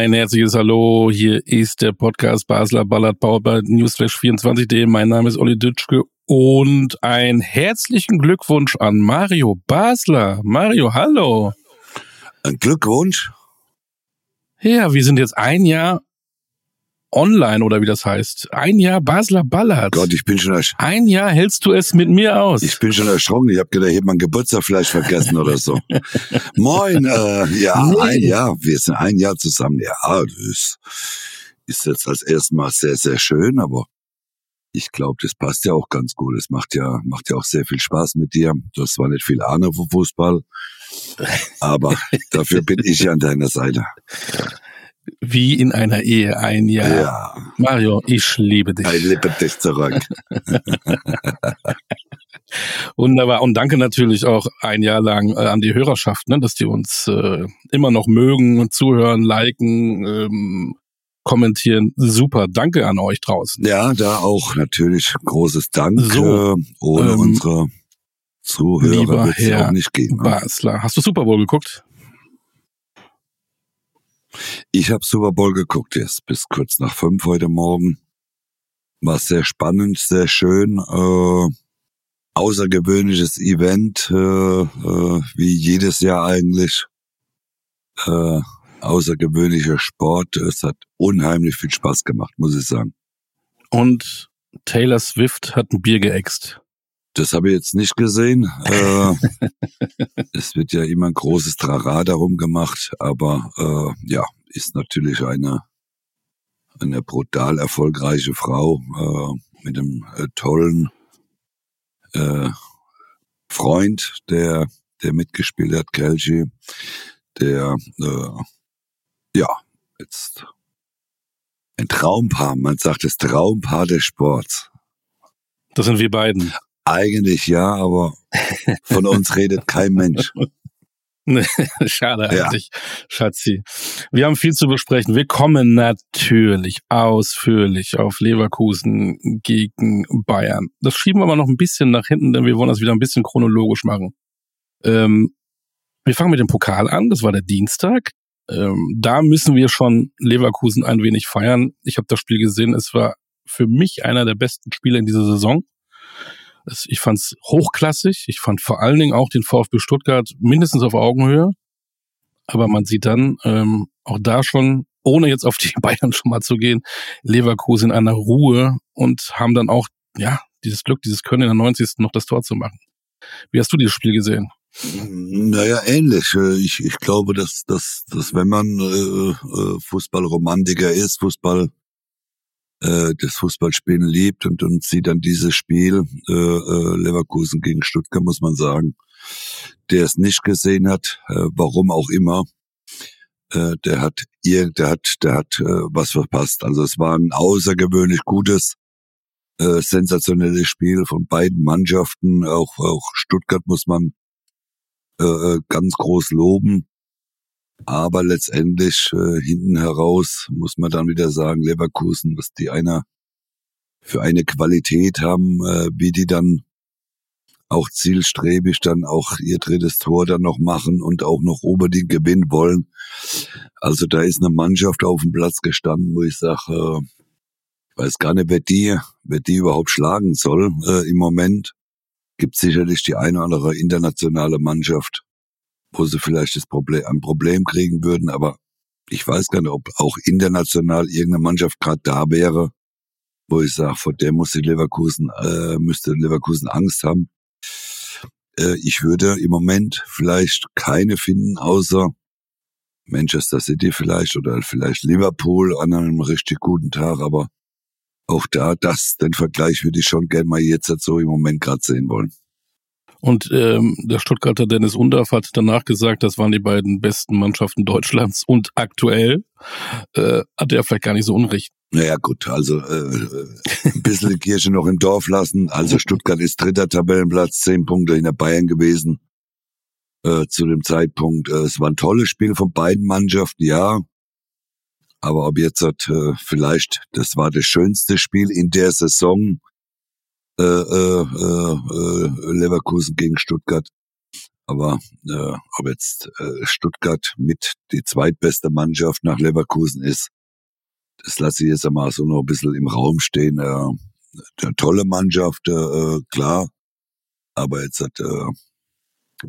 Ein herzliches Hallo. Hier ist der Podcast Basler Ballard Power bei Newsflash24.de. Mein Name ist Olli Dütschke und einen herzlichen Glückwunsch an Mario Basler. Mario, hallo. Ein Glückwunsch? Ja, wir sind jetzt ein Jahr online oder wie das heißt. Ein Jahr Basler Ballard. Gott, ich bin schon erschrocken. Ein Jahr hältst du es mit mir aus. Ich bin schon erschrocken. Ich habe gedacht, ich hätte mein Geburtstag vielleicht vergessen oder so. Moin, äh, ja, Nee. ein Jahr. Wir sind ein Jahr zusammen. Ja, das ist, jetzt als erstes Mal sehr, sehr schön, aber ich glaube, das passt ja auch ganz gut. Es macht ja, macht ja auch sehr viel Spaß mit dir. Du hast zwar nicht viel Ahnung vom Fußball, aber dafür bin ich ja an deiner Seite. Wie in einer Ehe ein Jahr. Ja, Mario, ich liebe dich. ich liebe dich zurück. Wunderbar. Und danke natürlich auch ein Jahr lang äh, an die Hörerschaft, ne, dass die uns äh, immer noch mögen, zuhören, liken, ähm, kommentieren. Super. Danke an euch draußen. Ja, da auch natürlich großes Dank. So, Ohne ähm, unsere Zuhörer wird es auch nicht gehen. Ne? Basler. Hast du Super Bowl geguckt? Ich habe Super Bowl geguckt jetzt bis kurz nach fünf heute Morgen. War sehr spannend, sehr schön. Äh, außergewöhnliches Event, äh, äh, wie jedes Jahr eigentlich. Äh, außergewöhnlicher Sport. Es hat unheimlich viel Spaß gemacht, muss ich sagen. Und Taylor Swift hat ein Bier geäxt. Das habe ich jetzt nicht gesehen. Äh, es wird ja immer ein großes Trara darum gemacht, aber äh, ja, ist natürlich eine eine brutal erfolgreiche Frau äh, mit einem äh, tollen äh, Freund, der der mitgespielt hat, Kelchi, der äh, ja jetzt ein Traumpaar, man sagt das Traumpaar des Sports. Das sind wir beiden. Eigentlich ja, aber von uns redet kein Mensch. Schade Ja. eigentlich, Schatzi. Wir haben viel zu besprechen. Wir kommen natürlich ausführlich auf Leverkusen gegen Bayern. Das schieben wir aber noch ein bisschen nach hinten, denn wir wollen das wieder ein bisschen chronologisch machen. Ähm, wir fangen mit dem Pokal an. Das war der Dienstag. Ähm, da müssen wir schon Leverkusen ein wenig feiern. Ich habe das Spiel gesehen. Es war für mich einer der besten Spiele in dieser Saison. Ich fand es hochklassig. Ich fand vor allen Dingen auch den VfB Stuttgart mindestens auf Augenhöhe. Aber man sieht dann ähm, auch da schon, ohne jetzt auf die Bayern schon mal zu gehen, Leverkusen in einer Ruhe und haben dann auch, ja, dieses Glück, dieses Können in der 90. noch das Tor zu machen. Wie hast du dieses Spiel gesehen? Naja, ähnlich. Äh, Ich, ich glaube, dass, dass, dass wenn man äh, äh, Fußballromantiker ist, Fußball, äh, das Fußballspielen liebt und, und sieht dann dieses Spiel äh, äh, Leverkusen gegen Stuttgart, muss man sagen, der es nicht gesehen hat, äh, warum auch immer, äh, der hat ihr, der hat, der hat äh, was verpasst. Also es war ein außergewöhnlich gutes, äh, sensationelles Spiel von beiden Mannschaften. Auch, auch Stuttgart muss man äh, äh, ganz groß loben. Aber letztendlich äh, hinten heraus muss man dann wieder sagen, Leverkusen, was die einer für eine Qualität haben, äh, wie die dann auch zielstrebig dann auch ihr drittes Tor dann noch machen und auch noch unbedingt gewinnen wollen. Also da ist eine Mannschaft auf dem Platz gestanden, wo ich sage, äh, weiß gar nicht, wer die, wer die überhaupt schlagen soll äh, im Moment. Gibt sicherlich die eine oder andere internationale Mannschaft, wo sie vielleicht das Problem, ein Problem kriegen würden, aber ich weiß gar nicht, ob auch international irgendeine Mannschaft gerade da wäre, wo ich sage, vor der muss die Leverkusen, äh, müsste Leverkusen Angst haben. Äh, ich würde im Moment vielleicht keine finden, außer Manchester City vielleicht oder vielleicht Liverpool an einem richtig guten Tag, aber auch da, das, den Vergleich würde ich schon gern mal jetzt so im Moment gerade sehen wollen. Und ähm, der Stuttgarter Dennis Undorf hat danach gesagt, das waren die beiden besten Mannschaften Deutschlands und aktuell äh, hat er vielleicht gar nicht so unrecht. Naja, gut, also äh, äh, ein bisschen Kirche noch im Dorf lassen. Also Stuttgart ist dritter Tabellenplatz, zehn Punkte hinter Bayern gewesen äh, zu dem Zeitpunkt. Äh, es war ein tolles Spiel von beiden Mannschaften, ja. Aber ob jetzt hat, äh, vielleicht, das war das schönste Spiel in der Saison, äh, äh, äh, äh, Leverkusen gegen Stuttgart. Aber äh, ob jetzt äh, Stuttgart mit die zweitbeste Mannschaft nach Leverkusen ist, das lasse ich jetzt einmal so noch ein bisschen im Raum stehen. Äh, eine tolle Mannschaft, äh, klar. Aber jetzt hat äh,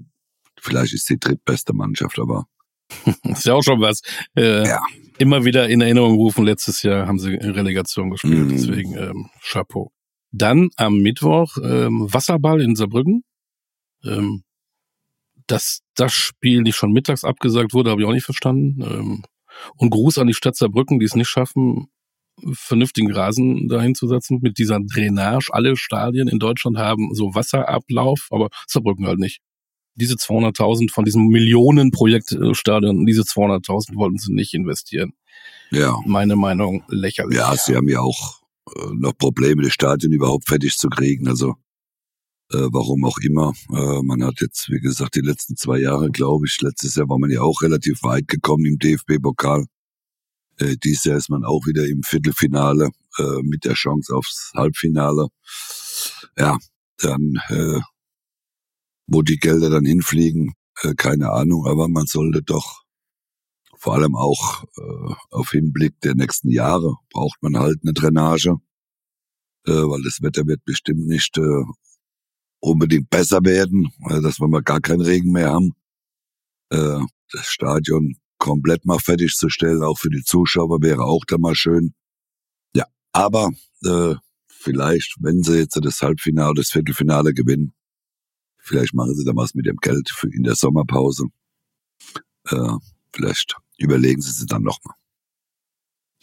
vielleicht ist die drittbeste Mannschaft, aber ist ja auch schon was. Äh, ja. Immer wieder in Erinnerung rufen. Letztes Jahr haben sie Relegation gespielt, mhm. deswegen ähm, Chapeau. Dann am Mittwoch ähm, Wasserball in Saarbrücken. Ähm, dass das Spiel nicht schon mittags abgesagt wurde, habe ich auch nicht verstanden. Ähm, und Gruß an die Stadt Saarbrücken, die es nicht schaffen, vernünftigen Rasen dahin zu setzen mit dieser Drainage. Alle Stadien in Deutschland haben so Wasserablauf, aber Saarbrücken halt nicht. Diese 200.000 von diesem Millionenprojektstadion, diese 200.000 wollten sie nicht investieren. Ja. Meine Meinung lächerlich. Ja, sie haben ja auch äh, noch Probleme, das Stadion überhaupt fertig zu kriegen. Also äh, warum auch immer. Äh, man hat jetzt, wie gesagt, die letzten zwei Jahre, glaube ich, letztes Jahr war man ja auch relativ weit gekommen im DFB-Pokal. Äh, dieses Jahr ist man auch wieder im Viertelfinale äh, mit der Chance aufs Halbfinale. Ja, dann, äh, wo die Gelder dann hinfliegen, äh, keine Ahnung, aber man sollte doch vor allem auch äh, auf Hinblick der nächsten Jahre braucht man halt eine Drainage, äh, weil das Wetter wird bestimmt nicht äh, unbedingt besser werden, äh, dass wir mal gar keinen Regen mehr haben. Äh, das Stadion komplett mal fertigzustellen, auch für die Zuschauer wäre auch da mal schön. Ja, aber äh, vielleicht, wenn sie jetzt das Halbfinale, das Viertelfinale gewinnen, vielleicht machen sie da was mit dem Geld für in der Sommerpause. Äh, vielleicht überlegen sie sich dann nochmal.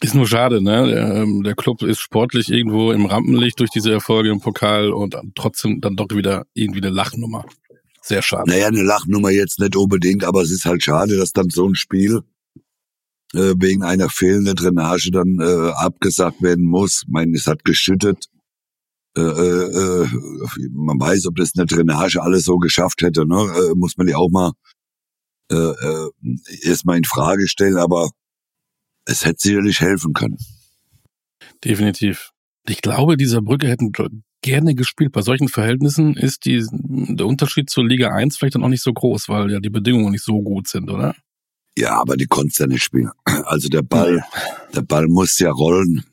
Ist nur schade, ne? Der, ähm, der Club ist sportlich irgendwo im Rampenlicht durch diese Erfolge im Pokal und trotzdem dann doch wieder irgendwie eine Lachnummer. Sehr schade. Naja, eine Lachnummer jetzt nicht unbedingt, aber es ist halt schade, dass dann so ein Spiel äh, wegen einer fehlenden Drainage dann äh, abgesagt werden muss. Ich meine, es hat geschüttet. Äh, äh, äh man weiß, ob das eine Drainage alles so geschafft hätte, ne? Äh, muss man ja auch mal äh, äh, erstmal in Frage stellen, aber es hätte sicherlich helfen können. Definitiv. Ich glaube, dieser Brücke hätten gerne gespielt. Bei solchen Verhältnissen ist die, der Unterschied zur Liga 1 vielleicht dann auch nicht so groß, weil ja die Bedingungen nicht so gut sind, oder? Ja, aber die konntest ja nicht spielen. Also der Ball, der Ball muss ja rollen.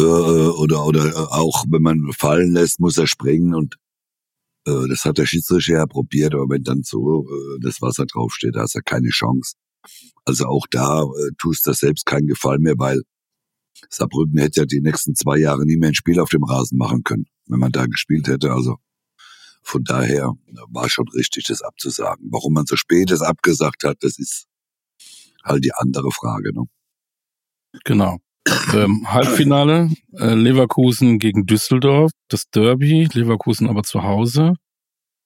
Äh, oder, oder auch wenn man fallen lässt, muss er springen und äh, das hat der Schiedsrichter ja probiert, aber wenn dann so äh, das Wasser draufsteht, da hast du keine Chance. Also auch da äh, tust du selbst keinen Gefallen mehr, weil Saarbrücken hätte ja die nächsten zwei Jahre nie mehr ein Spiel auf dem Rasen machen können, wenn man da gespielt hätte. Also von daher war schon richtig, das abzusagen. Warum man so spät das abgesagt hat, das ist halt die andere Frage. Ne? Genau. Ähm, Halbfinale, äh, Leverkusen gegen Düsseldorf, das Derby, Leverkusen aber zu Hause.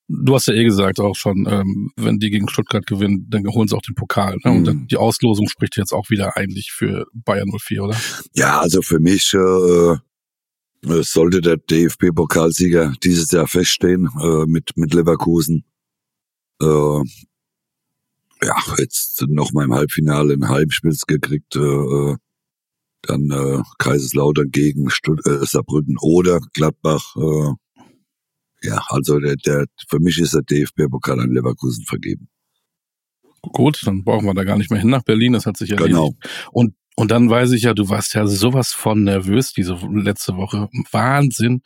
Du hast ja eh gesagt auch schon, ähm, wenn die gegen Stuttgart gewinnen, dann holen sie auch den Pokal. Ne? Und mhm. die Auslosung spricht jetzt auch wieder eigentlich für Bayern 04, oder? Ja, also für mich äh, sollte der DFB-Pokalsieger dieses Jahr feststehen äh, mit mit Leverkusen. Äh, ja, jetzt noch mal im Halbfinale ein Heimspiel gekriegt. Äh, äh, dann äh, Kaiserslautern gegen Stutt äh, Saarbrücken oder Gladbach. Äh, ja, also der, der, für mich ist der DFB-Pokal an Leverkusen vergeben. Gut, dann brauchen wir da gar nicht mehr hin nach Berlin, das hat sich ja Genau. Und und dann weiß ich ja, du warst ja sowas von nervös diese letzte Woche. Wahnsinn.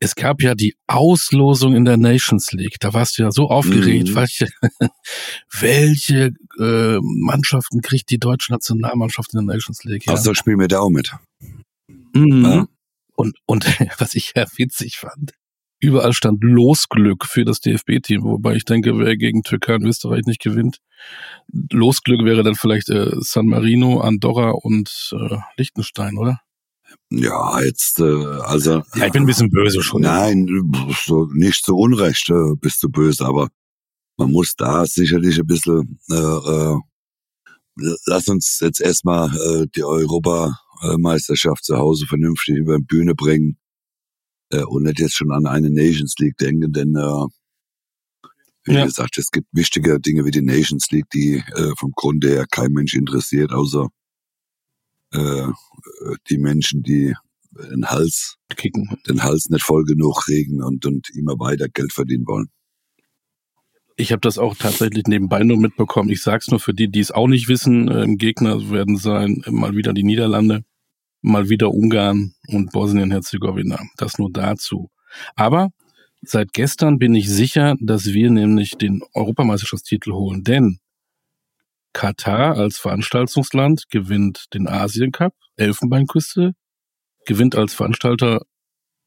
Es gab ja die Auslosung in der Nations League. Da warst du ja so aufgeregt, mhm. welche, welche äh, Mannschaften kriegt die deutsche Nationalmannschaft in der Nations League? Ja? Ach, so spielen wir da auch mit. Mhm. Ja. Und, und was ich ja witzig fand, überall stand Losglück für das DFB-Team, wobei ich denke, wer gegen Türkei und Österreich nicht gewinnt, Losglück wäre dann vielleicht äh, San Marino, Andorra und äh, Liechtenstein, oder? Ja, jetzt, äh, also. Ja, ich bin ein bisschen böse schon. Nein, so, nicht zu Unrecht äh, bist du böse, aber man muss da sicherlich ein bisschen, äh, äh, lass uns jetzt erstmal äh, die Europameisterschaft zu Hause vernünftig über die Bühne bringen äh, und nicht jetzt schon an eine Nations League denken, denn äh, wie ja. gesagt, es gibt wichtige Dinge wie die Nations League, die äh, vom Grunde her kein Mensch interessiert, außer äh, die Menschen, die den Hals, Kicken. den Hals nicht voll genug kriegen und, und immer weiter Geld verdienen wollen. Ich habe das auch tatsächlich nebenbei nur mitbekommen. Ich sag's nur für die, die es auch nicht wissen. Äh, Gegner werden sein mal wieder die Niederlande, mal wieder Ungarn und Bosnien-Herzegowina. Das nur dazu. Aber seit gestern bin ich sicher, dass wir nämlich den Europameisterschaftstitel holen, denn Katar als Veranstaltungsland gewinnt den Asien Cup, Elfenbeinküste, gewinnt als Veranstalter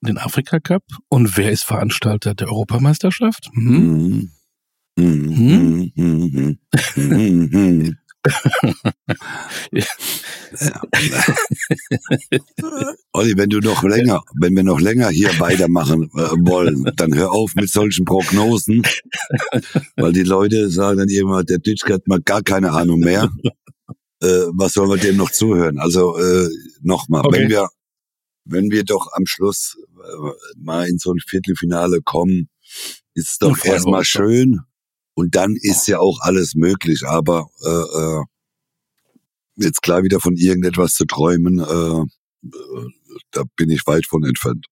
den Afrika Cup und wer ist Veranstalter der Europameisterschaft? Hm? Mhm. Mhm. Olli, wenn du noch länger, wenn wir noch länger hier weitermachen äh, wollen, dann hör auf mit solchen Prognosen, weil die Leute sagen dann irgendwann, der Ditschke hat mal gar keine Ahnung mehr. Äh, was sollen wir dem noch zuhören? Also äh, nochmal, okay. wenn wir, wenn wir doch am Schluss äh, mal in so ein Viertelfinale kommen, ist es doch erstmal schön. Und dann ist ja auch alles möglich. Aber äh, äh, jetzt klar wieder von irgendetwas zu träumen, äh, äh, da bin ich weit von entfernt.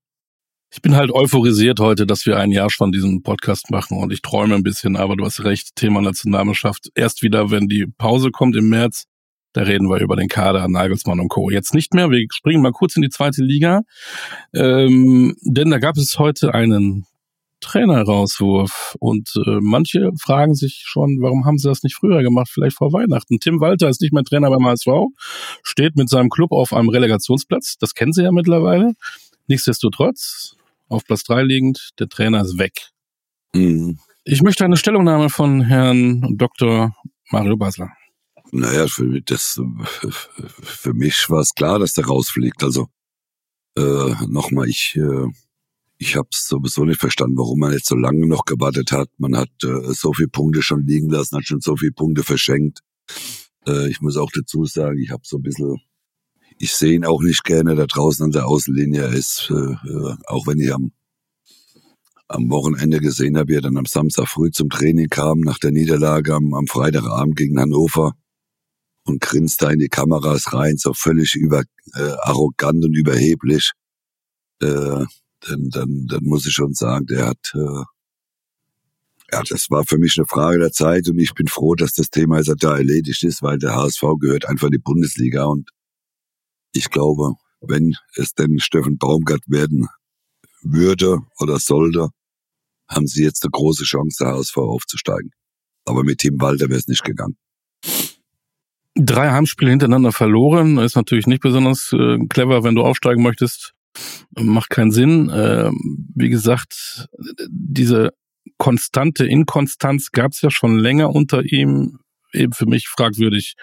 Ich bin halt euphorisiert heute, dass wir ein Jahr schon diesen Podcast machen und ich träume ein bisschen, aber du hast recht, Thema Nationalmannschaft. Erst wieder, wenn die Pause kommt im März, da reden wir über den Kader, Nagelsmann und Co. Jetzt nicht mehr, wir springen mal kurz in die zweite Liga, ähm, denn da gab es heute einen Trainerrauswurf. Und äh, manche fragen sich schon, warum haben sie das nicht früher gemacht, vielleicht vor Weihnachten. Tim Walter ist nicht mehr Trainer beim HSV, steht mit seinem Club auf einem Relegationsplatz. Das kennen sie ja mittlerweile. Nichtsdestotrotz, auf Platz drei liegend, der Trainer ist weg. Mhm. Ich möchte eine Stellungnahme von Herrn Dr. Mario Basler. Naja, für, das, für mich war es klar, dass der rausfliegt. Also äh, nochmal, ich äh, ich habe es sowieso nicht verstanden, warum man jetzt so lange noch gewartet hat. Man hat äh, so viele Punkte schon liegen lassen, hat schon so viele Punkte verschenkt. Äh, ich muss auch dazu sagen, ich habe so ein bisschen, ich sehe ihn auch nicht gerne da draußen an der Außenlinie. Er ist, äh, äh, auch wenn ich am, am Wochenende gesehen habe, wie er dann am Samstag früh zum Training kam, nach der Niederlage am, am Freitagabend gegen Hannover und grinst da in die Kameras rein, so völlig über äh, arrogant und überheblich. Äh, dann, dann, dann muss ich schon sagen, der hat, äh, ja, das war für mich eine Frage der Zeit und ich bin froh, dass das Thema jetzt da erledigt ist, weil der HSV gehört einfach in die Bundesliga und ich glaube, wenn es denn Steffen Baumgart werden würde oder sollte, haben sie jetzt eine große Chance, der HSV aufzusteigen. Aber mit Tim Walter wäre es nicht gegangen. Drei Heimspiele hintereinander verloren, ist natürlich nicht besonders äh, clever, wenn du aufsteigen möchtest macht keinen Sinn. Äh, wie gesagt, diese konstante Inkonstanz gab es ja schon länger unter ihm. Eben für mich fragwürdig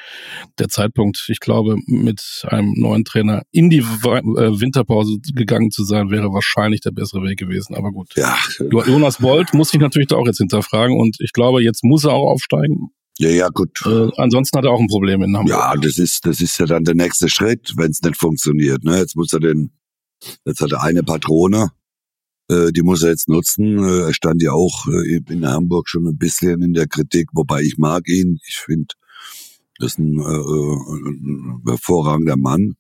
der Zeitpunkt. Ich glaube, mit einem neuen Trainer in die äh, Winterpause gegangen zu sein, wäre wahrscheinlich der bessere Weg gewesen. Aber gut. Ja. Jonas Bolt muss sich natürlich da auch jetzt hinterfragen und ich glaube, jetzt muss er auch aufsteigen. Ja, ja, gut. Äh, ansonsten hat er auch ein Problem in Hamburg. Ja, das ist, das ist ja dann der nächste Schritt, wenn es nicht funktioniert. Ne? Jetzt muss er den Jetzt hat er eine Patrone, äh, die muss er jetzt nutzen. Äh, er stand ja auch äh, in Hamburg schon ein bisschen in der Kritik, wobei ich mag ihn. Ich finde, das ist ein, äh, ein hervorragender Mann.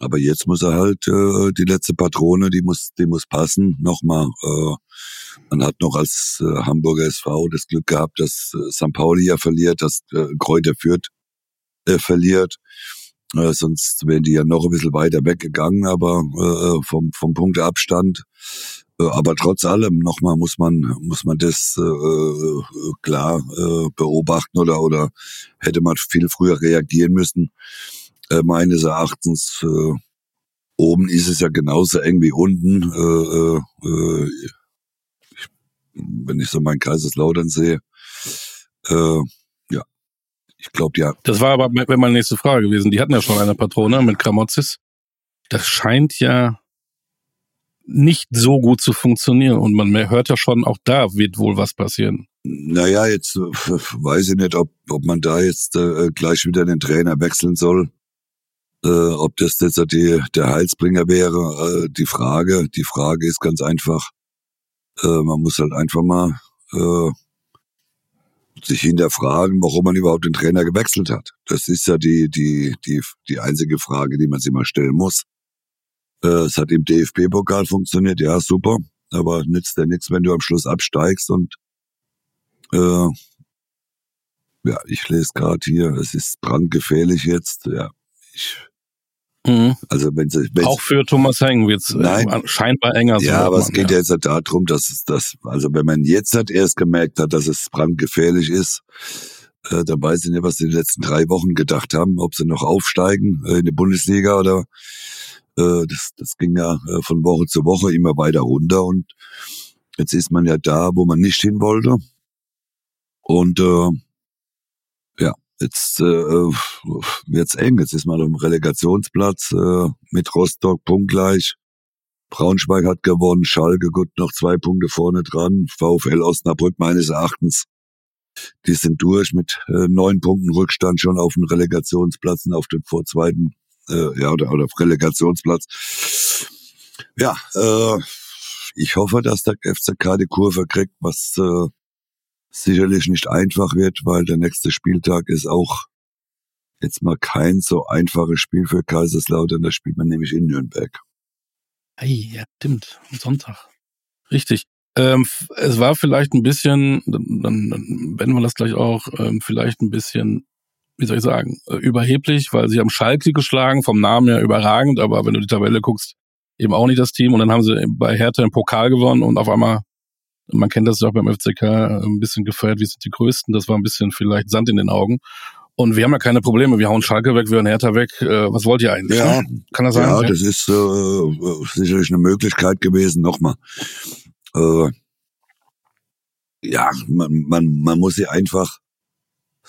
Aber jetzt muss er halt äh, die letzte Patrone, die muss, die muss passen. Nochmal, äh, man hat noch als äh, Hamburger SV das Glück gehabt, dass äh, St. Pauli ja verliert, dass äh, Kräuter Fürth äh, verliert. Äh, sonst wären die ja noch ein bisschen weiter weggegangen, aber äh, vom, vom Punkteabstand. Äh, aber trotz allem nochmal muss man muss man das äh, äh, klar äh, beobachten oder oder hätte man viel früher reagieren müssen. Äh, meines Erachtens äh, oben ist es ja genauso eng wie unten. Äh, äh, äh wenn ich so meinen Kaiserslautern sehe, äh, ich glaube, ja. Das war aber meine nächste Frage gewesen. Die hatten ja schon eine Patrone mit Kramotzis. Das scheint ja nicht so gut zu funktionieren und man hört ja schon, auch da wird wohl was passieren. Naja, jetzt äh, weiß ich nicht, ob, ob man da jetzt äh, gleich wieder den Trainer wechseln soll. Äh, ob das jetzt die, der Heilsbringer wäre, äh, die Frage. Die Frage ist ganz einfach, äh, man muss halt einfach mal äh, sich hinterfragen, warum man überhaupt den Trainer gewechselt hat. Das ist ja die, die, die, die einzige Frage, die man sich mal stellen muss. Äh, es hat im DFB-Pokal funktioniert, ja, super. Aber nützt ja nichts, wenn du am Schluss absteigst und Äh, ja, ich lese gerade hier, es ist brandgefährlich jetzt. Ja, ich Mhm. also wenn sie wenn Auch für Thomas Heng wird's äh, Nein. scheinbar enger. ja, aber es geht ja jetzt darum, dass es das, also wenn man jetzt halt erst gemerkt hat, dass es brandgefährlich ist, äh, dann weiß ich nicht, was sie die letzten drei Wochen gedacht haben, ob sie noch aufsteigen äh, in die Bundesliga oder äh, das, das ging ja äh, von Woche zu Woche immer weiter runter und jetzt ist man ja da, wo man nicht hin wollte. Und äh, jetzt äh, wird's eng. Jetzt ist man dem Relegationsplatz äh, mit Rostock punktgleich. Braunschweig hat gewonnen, Schalke gut noch zwei Punkte vorne dran, VfL Osnabrück meines Erachtens. Die sind durch mit äh, neun Punkten Rückstand schon auf den Relegationsplatz und auf den vorzweiten, äh, ja, oder, oder auf Relegationsplatz. Ja, äh, ich hoffe, dass der FCK die Kurve kriegt, was äh, sicherlich nicht einfach wird, weil der nächste Spieltag ist auch jetzt mal kein so einfaches Spiel für Kaiserslautern. Da spielt man nämlich in Nürnberg. Hey, ja, stimmt. Am Sonntag. Richtig. Ähm, es war vielleicht ein bisschen, dann, dann dann wenden wir das gleich auch, ähm, vielleicht ein bisschen, wie soll ich sagen, äh, überheblich, weil sie haben Schalke geschlagen, vom Namen her überragend, aber wenn du die Tabelle guckst, eben auch nicht das Team. Und dann haben sie bei Hertha im Pokal gewonnen und auf einmal, man kennt das ja auch beim FCK, äh, ein bisschen gefeiert, wir sind die Größten. Das war ein bisschen vielleicht Sand in den Augen. Und wir haben ja keine Probleme. Wir hauen Schalke weg, wir hauen Hertha weg. Äh, was wollt ihr eigentlich? Ja. ne? Kann das sein? Ja, das ist äh, äh, sicherlich eine Möglichkeit gewesen. Nochmal. Äh, ja, man, man, man muss sich einfach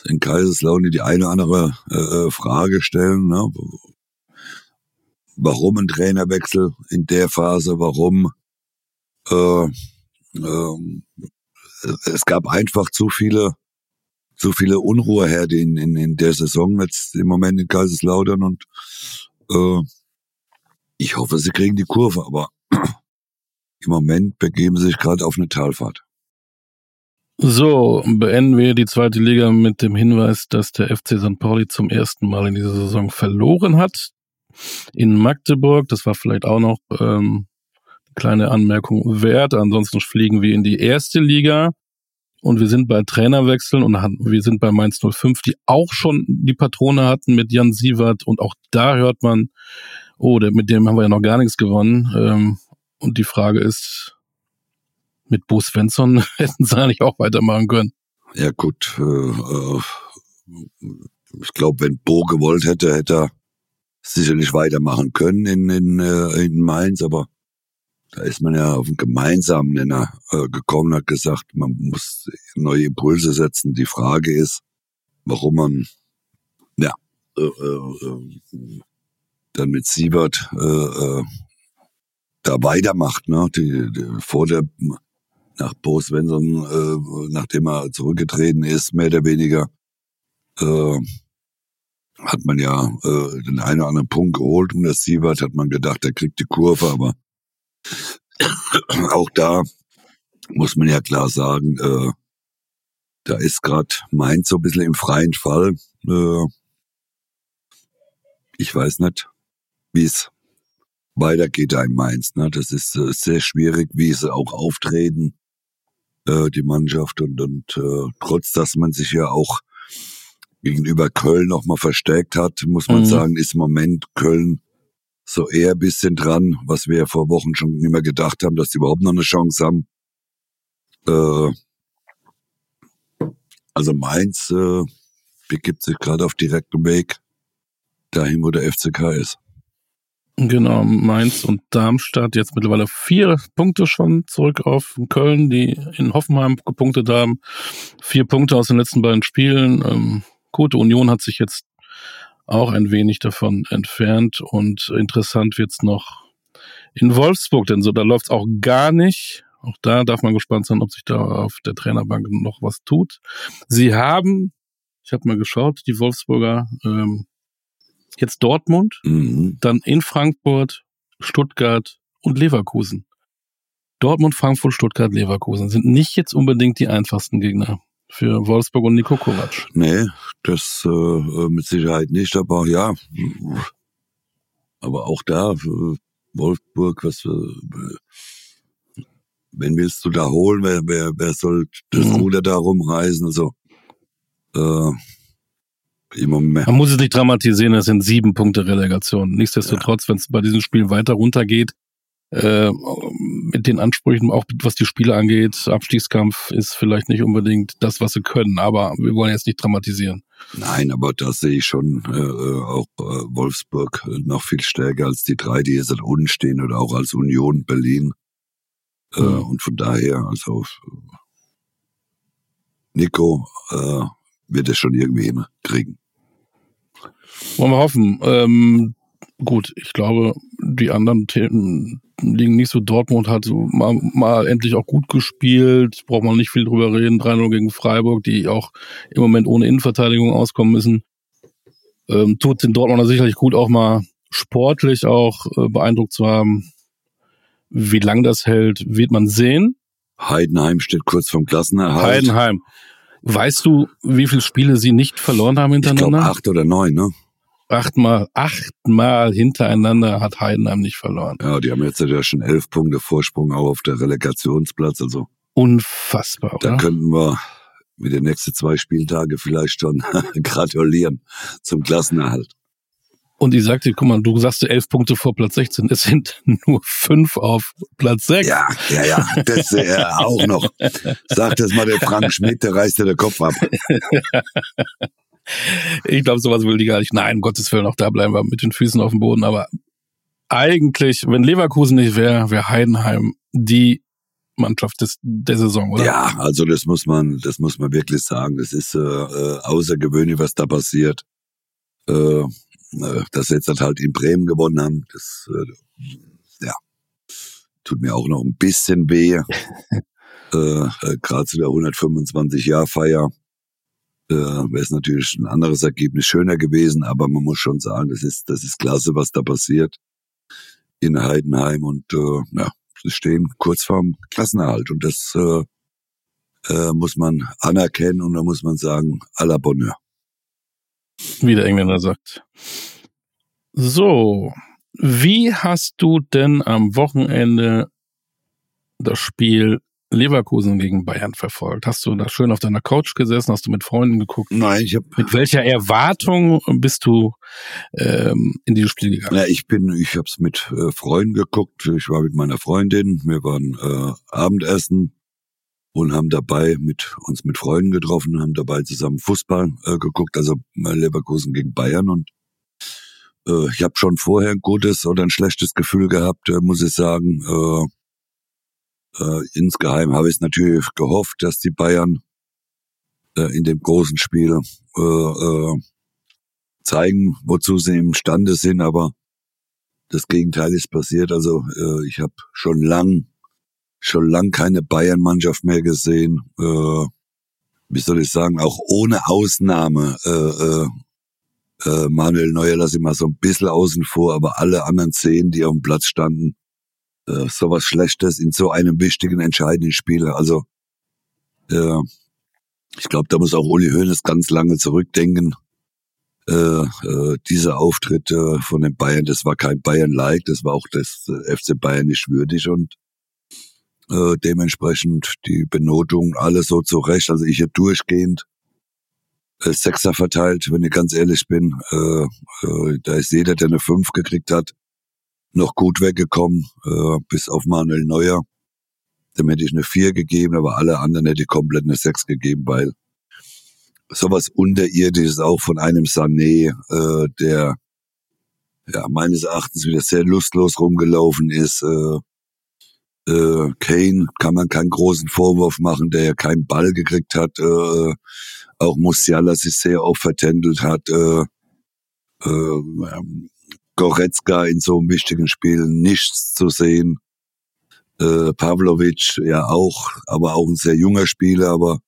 in Kaiserslautern die eine oder andere äh, Frage stellen. Ne? Warum ein Trainerwechsel in der Phase? Warum? Äh, ähm, es gab einfach zu viele, zu viele Unruheherde in, in, in der Saison jetzt im Moment in Kaiserslautern und äh, ich hoffe, sie kriegen die Kurve, aber im Moment begeben sie sich gerade auf eine Talfahrt. So, beenden wir die zweite Liga mit dem Hinweis, dass der FC St. Pauli zum ersten Mal in dieser Saison verloren hat. In Magdeburg, das war vielleicht auch noch ähm, kleine Anmerkung wert. Ansonsten fliegen wir in die erste Liga und wir sind bei Trainerwechseln und wir sind bei Mainz 05, die auch schon die Patrone hatten mit Jan Sievert und auch da hört man, oh, mit dem haben wir ja noch gar nichts gewonnen. Ähm, und die Frage ist, mit Bo Svensson hätten sie eigentlich auch weitermachen können. Ja gut, äh, äh, ich glaube, wenn Bo gewollt hätte, hätte er sicherlich weitermachen können in, in, äh, in Mainz, aber da ist man ja auf einen gemeinsamen Nenner äh, gekommen, hat gesagt, man muss neue Impulse setzen. Die Frage ist, warum man ja äh, äh, äh, dann mit Siebert äh, äh, da weitermacht, ne? Die, die, vor der nach Bo Svensson, äh, nachdem er zurückgetreten ist, mehr oder weniger, äh, hat man ja äh, den einen oder anderen Punkt geholt und das Siebert hat man gedacht, er kriegt die Kurve, aber auch da muss man ja klar sagen, äh, da ist gerade Mainz so ein bisschen im freien Fall. Äh, ich weiß nicht, wie es weitergeht da in Mainz. Ne? Das ist äh, sehr schwierig, wie sie auch auftreten, äh, die Mannschaft. Und, und äh, trotz, dass man sich ja auch gegenüber Köln nochmal verstärkt hat, muss man Mhm. sagen, ist im Moment Köln so eher ein bisschen dran, was wir ja vor Wochen schon immer gedacht haben, dass die überhaupt noch eine Chance haben. Äh, also Mainz äh, begibt sich gerade auf direktem Weg dahin, wo der FCK ist. Genau, Mainz und Darmstadt jetzt mittlerweile vier Punkte schon zurück auf Köln, die in Hoffenheim gepunktet haben. Vier Punkte aus den letzten beiden Spielen. Ähm, gute Union hat sich jetzt auch ein wenig davon entfernt und interessant wird's noch in Wolfsburg, denn so da läuft's auch gar nicht. Auch da darf man gespannt sein, ob sich da auf der Trainerbank noch was tut. Sie haben, ich habe mal geschaut, die Wolfsburger ähm, jetzt Dortmund, Mhm. dann in Frankfurt, Stuttgart und Leverkusen. Dortmund, Frankfurt, Stuttgart, Leverkusen sind nicht jetzt unbedingt die einfachsten Gegner für Wolfsburg und Niko Kovac. Nee, das äh, äh, mit Sicherheit nicht, aber ja. Aber auch da, äh, Wolfsburg, was äh, wen willst du da holen? Wer, wer, wer soll das Mhm. Ruder da rumreißen? Also, äh, im Moment. Man muss es nicht dramatisieren, es sind sieben Punkte Relegation. Nichtsdestotrotz, wenn es bei diesem Spiel weiter runtergeht, äh, mit den Ansprüchen, auch was die Spiele angeht, Abstiegskampf ist vielleicht nicht unbedingt das, was sie können, aber wir wollen jetzt nicht dramatisieren. Nein, aber da sehe ich schon äh, äh, auch äh, Wolfsburg äh, noch viel stärker als die drei, die jetzt unten stehen oder auch als Union Berlin. Äh, Mhm. Und von daher, also Nico äh, wird es schon irgendwie hinkriegen. Wollen wir hoffen. Ähm, gut, ich glaube, die anderen Themen liegen nicht so. Dortmund hat so mal, mal endlich auch gut gespielt. Braucht man nicht viel drüber reden. 3-0 gegen Freiburg, die auch im Moment ohne Innenverteidigung auskommen müssen. Ähm, tut den Dortmunder sicherlich gut, auch mal sportlich auch äh, beeindruckt zu haben. Wie lang das hält, wird man sehen. Heidenheim steht kurz vorm Klassenerhalt. Heidenheim. Weißt du, wie viele Spiele sie nicht verloren haben ich glaube hintereinander? acht oder neun, ne? Achtmal, achtmal hintereinander hat Heidenheim nicht verloren. Ja, die haben jetzt ja schon elf Punkte Vorsprung auch auf der Relegationsplatz. Also Unfassbar, da oder? könnten wir mit den nächsten zwei Spieltage vielleicht schon gratulieren zum Klassenerhalt. Und ich sagte, guck mal, du sagst elf Punkte vor Platz 16. Es sind nur fünf auf Platz 6. Ja, ja, ja, das äh, auch noch. Sag das mal der Frank Schmidt, der reißt dir den Kopf ab. Ich glaube, sowas will die gar nicht. Nein, um Gottes Willen, auch da bleiben wir mit den Füßen auf dem Boden. Aber eigentlich, wenn Leverkusen nicht wäre, wäre Heidenheim die Mannschaft des, der Saison, oder? Ja, also das muss man, das muss man wirklich sagen. Das ist äh, äh, außergewöhnlich, was da passiert. Äh, äh, dass sie jetzt halt in Bremen gewonnen haben, das äh, ja tut mir auch noch ein bisschen weh. äh, äh, Gerade zu der 125-Jahr-Feier äh, wäre es natürlich ein anderes Ergebnis schöner gewesen, aber man muss schon sagen, das ist das ist klasse, was da passiert in Heidenheim und äh, ja, sie stehen kurz vorm Klassenerhalt und das äh, äh, muss man anerkennen und da muss man sagen, à la Bonheur. Wie der Engländer sagt. So, wie hast du denn am Wochenende das Spiel Leverkusen gegen Bayern verfolgt? Hast du da schön auf deiner Couch gesessen? Hast du mit Freunden geguckt? Nein, ich habe Mit welcher Erwartung bist du ähm, in dieses Spiel gegangen? Ja, ich bin, ich habe es mit äh, Freunden geguckt. Ich war mit meiner Freundin. Wir waren äh, Abendessen und haben dabei mit uns mit Freunden getroffen, haben dabei zusammen Fußball äh, geguckt, also äh, Leverkusen gegen Bayern und äh, ich habe schon vorher ein gutes oder ein schlechtes Gefühl gehabt, äh, muss ich sagen. Äh, äh, insgeheim habe ich natürlich gehofft, dass die Bayern äh, in dem großen Spiel äh, äh, zeigen, wozu sie imstande sind, aber das Gegenteil ist passiert. Also äh, ich habe schon lang, schon lang keine Bayern-Mannschaft mehr gesehen. Äh, wie soll ich sagen, auch ohne Ausnahme. Äh, äh, äh, Manuel Neuer lasse ich mal so ein bisschen außen vor, aber alle anderen zehn, die auf dem Platz standen, äh, sowas Schlechtes in so einem wichtigen, entscheidenden Spiel. Also äh, ich glaube, da muss auch Uli Hoeneß ganz lange zurückdenken. Äh, äh, dieser Auftritt äh, von den Bayern, das war kein Bayern-like, das war auch das äh, FC Bayern nicht würdig und äh, dementsprechend die Benotung alles so zurecht. Also ich hätte durchgehend äh, Sechser verteilt, wenn ich ganz ehrlich bin. Äh, äh, da ist jeder, der eine Fünf gekriegt hat, noch gut weggekommen, äh, bis auf Manuel Neuer. Dem hätte ich eine Vier gegeben, aber alle anderen hätte ich komplett eine Sechs gegeben, weil sowas Unterirdisches auch von einem Sané, äh, der ja meines Erachtens wieder sehr lustlos rumgelaufen ist. Äh, äh, Kane kann man keinen großen Vorwurf machen, der ja keinen Ball gekriegt hat. Äh, auch Musiala sich sehr oft vertändelt hat. Äh, äh, Goretzka in so einem wichtigen Spiel nichts zu sehen. Äh, Pavlovic ja auch, aber auch ein sehr junger Spieler, aber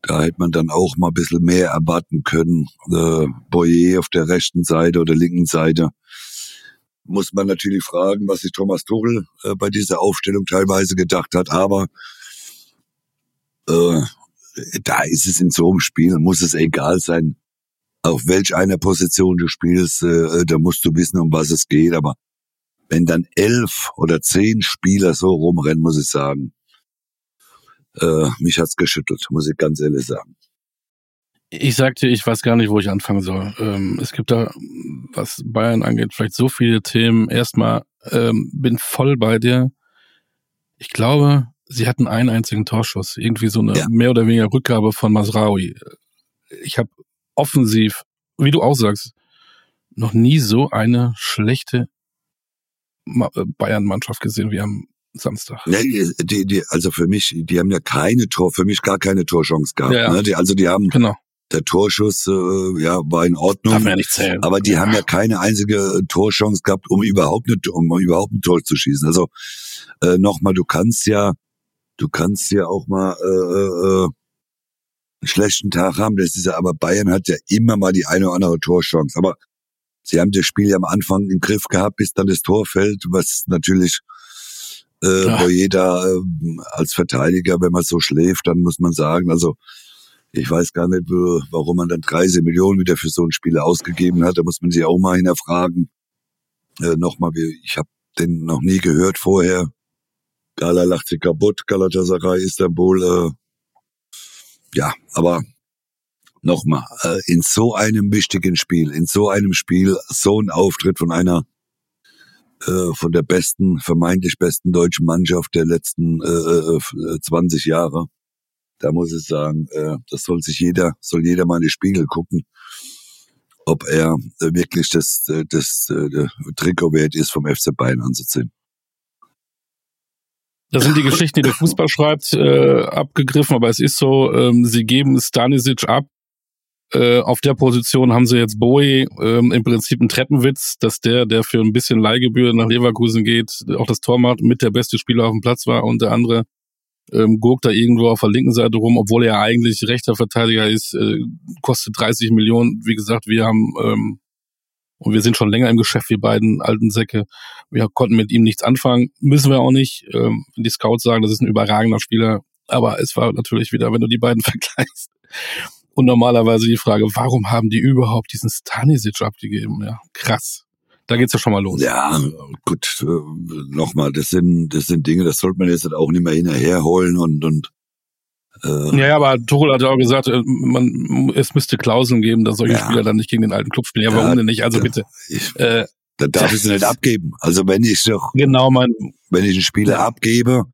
da hätte man dann auch mal ein bisschen mehr erwarten können. Äh, Boyer auf der rechten Seite oder linken Seite. Muss man natürlich fragen, was sich Thomas Tuchel äh, bei dieser Aufstellung teilweise gedacht hat, aber äh, da ist es in so einem Spiel, muss es egal sein, auf welch einer Position du spielst, äh, da musst du wissen, um was es geht, aber wenn dann elf oder zehn Spieler so rumrennen, muss ich sagen, äh, mich hat's geschüttelt, muss ich ganz ehrlich sagen. Ich sagte, ich weiß gar nicht, wo ich anfangen soll. Ähm, es gibt da, was Bayern angeht, vielleicht so viele Themen. Erstmal ähm, bin voll bei dir. Ich glaube, sie hatten einen einzigen Torschuss. Irgendwie so eine ja. mehr oder weniger Rückgabe von Masraoui. Ich habe offensiv, wie du auch sagst, noch nie so eine schlechte äh, Bayern-Mannschaft gesehen wie am Samstag. Nee, die, die, also für mich, die haben ja keine Tor, für mich gar keine Torchance gehabt. Ja, ne? die, also die haben, genau. der Torschuss äh, ja war in Ordnung. Darf man ja nicht zählen. Aber die ja. haben ja keine einzige Torchance gehabt, um überhaupt eine, um überhaupt ein Tor zu schießen. Also äh, nochmal, du kannst ja, du kannst ja auch mal äh, äh, einen schlechten Tag haben. Das ist ja, aber Bayern hat ja immer mal die eine oder andere Torchance. Aber sie haben das Spiel ja am Anfang im Griff gehabt, bis dann das Tor fällt, was natürlich äh, ja. wo jeder äh, als Verteidiger, wenn man so schläft, dann muss man sagen, also ich weiß gar nicht, warum man dann 30 Millionen wieder für so ein Spiel ausgegeben hat. Da muss man sich auch mal hinterfragen. Äh, Nochmal, ich habe den noch nie gehört vorher. Gala lacht sich kaputt, Galatasaray, Istanbul. Äh, ja, aber nochmal, äh, in so einem wichtigen Spiel, in so einem Spiel, so ein Auftritt von einer äh, von der besten, vermeintlich besten deutschen Mannschaft der letzten äh, 20 äh, Jahre. Da muss ich sagen, äh, das soll sich jeder, soll jeder mal in die Spiegel gucken, ob er wirklich das, das äh, Trikot wert ist, vom FC Bayern anzuziehen. Das sind die Geschichten, die der Fußball schreibt, äh, abgegriffen, aber es ist so, ähm, sie geben Stanisic ab, äh, auf der Position haben sie jetzt Bowie ähm, im Prinzip einen Treppenwitz, dass der, der für ein bisschen Leihgebühr nach Leverkusen geht, auch das Tor macht, mit der beste Spieler auf dem Platz war und der andere ähm, guckt da irgendwo auf der linken Seite rum, obwohl er eigentlich rechter Verteidiger ist, äh, kostet 30 Millionen. Wie gesagt, wir haben ähm, und wir sind schon länger im Geschäft, wir beiden alten Säcke. Wir konnten mit ihm nichts anfangen, müssen wir auch nicht. Ähm, die Scouts sagen, das ist ein überragender Spieler, aber es war natürlich wieder, wenn du die beiden vergleichst, und normalerweise die Frage, warum haben die überhaupt diesen Stanisic abgegeben? Ja, krass. Da geht's ja schon mal los. Ja, gut, äh, nochmal, das sind, das sind Dinge, das sollte man jetzt auch nicht mehr hinterherholen und, und äh, ja, aber Tuchel hat ja auch gesagt, äh, man, es müsste Klauseln geben, dass solche ja. Spieler dann nicht gegen den alten Club spielen. Ja, warum ja, denn nicht? Also bitte. Ich, äh, dann darf ich sie nicht abgeben. Also wenn ich doch, genau mein, wenn ich einen Spieler ja. abgebe,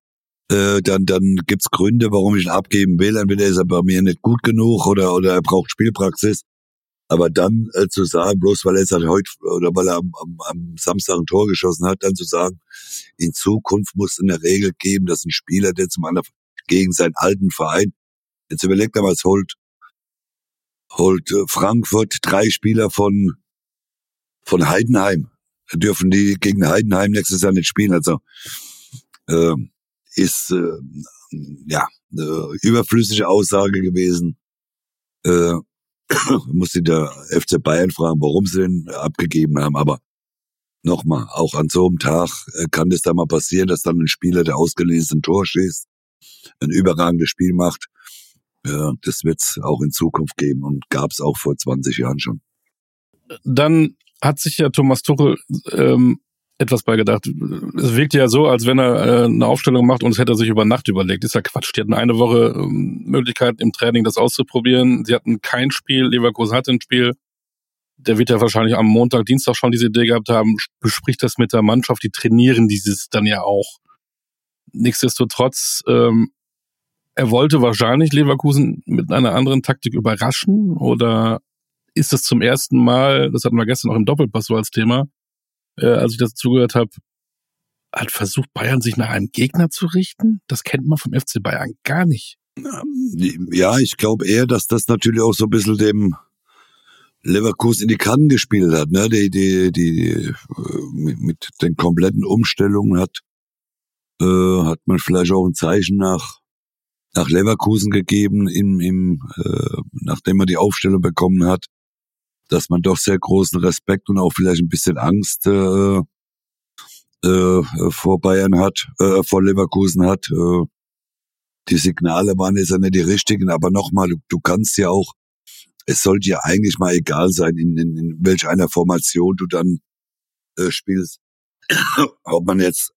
äh, dann, dann gibt's Gründe, warum ich ihn abgeben will. Entweder ist er bei mir nicht gut genug oder, oder er braucht Spielpraxis. Aber dann äh, zu sagen, bloß weil er jetzt halt heute oder weil er am, am, am Samstag ein Tor geschossen hat, dann zu sagen, in Zukunft muss es eine Regel geben, dass ein Spieler, der zum anderen gegen seinen alten Verein, jetzt überlegt er mal, es holt, holt äh, Frankfurt drei Spieler von, von Heidenheim. Dürfen die gegen Heidenheim nächstes Jahr nicht spielen. Also äh, ist äh, ja eine überflüssige Aussage gewesen. Äh, musste der FC Bayern fragen, warum sie den abgegeben haben. Aber nochmal, auch an so einem Tag äh, kann es da mal passieren, dass dann ein Spieler, der ausgelesen Tor schießt, ein überragendes Spiel macht. Ja, das wird es auch in Zukunft geben und gab es auch vor 20 Jahren schon. Dann hat sich ja Thomas Tuchel ähm, etwas beigedacht. Es wirkt ja so, als wenn er äh, eine Aufstellung macht und es hätte er sich über Nacht überlegt. Ist ja Quatsch. Die hatten eine Woche ähm, Möglichkeit im Training das auszuprobieren. Sie hatten kein Spiel. Leverkusen hatte ein Spiel. Der wird ja wahrscheinlich am Montag, Dienstag schon diese Idee gehabt haben, bespricht das mit der Mannschaft. Die trainieren dieses dann ja auch. Nichtsdestotrotz, ähm, er wollte wahrscheinlich Leverkusen mit einer anderen Taktik überraschen oder ist das zum ersten Mal, das hatten wir gestern auch im Doppelpass so als Thema, äh, als ich das zugehört habe, hat versucht, Bayern sich nach einem Gegner zu richten. Das kennt man vom FC Bayern gar nicht. Ja, ich glaube eher, dass das natürlich auch so ein bisschen dem Leverkusen in die Kannen gespielt hat, ne? Die, die, die äh, mit den kompletten Umstellungen hat, äh, hat man vielleicht auch ein Zeichen nach nach Leverkusen gegeben, im, im, äh, nachdem man die Aufstellung bekommen hat dass man doch sehr großen Respekt und auch vielleicht ein bisschen Angst äh, äh, vor Bayern hat, äh, vor Leverkusen hat. Äh, die Signale waren jetzt ja nicht die richtigen, aber nochmal, du, du kannst ja auch, es sollte ja eigentlich mal egal sein, in, in, in welch einer Formation du dann äh, spielst. Ob man jetzt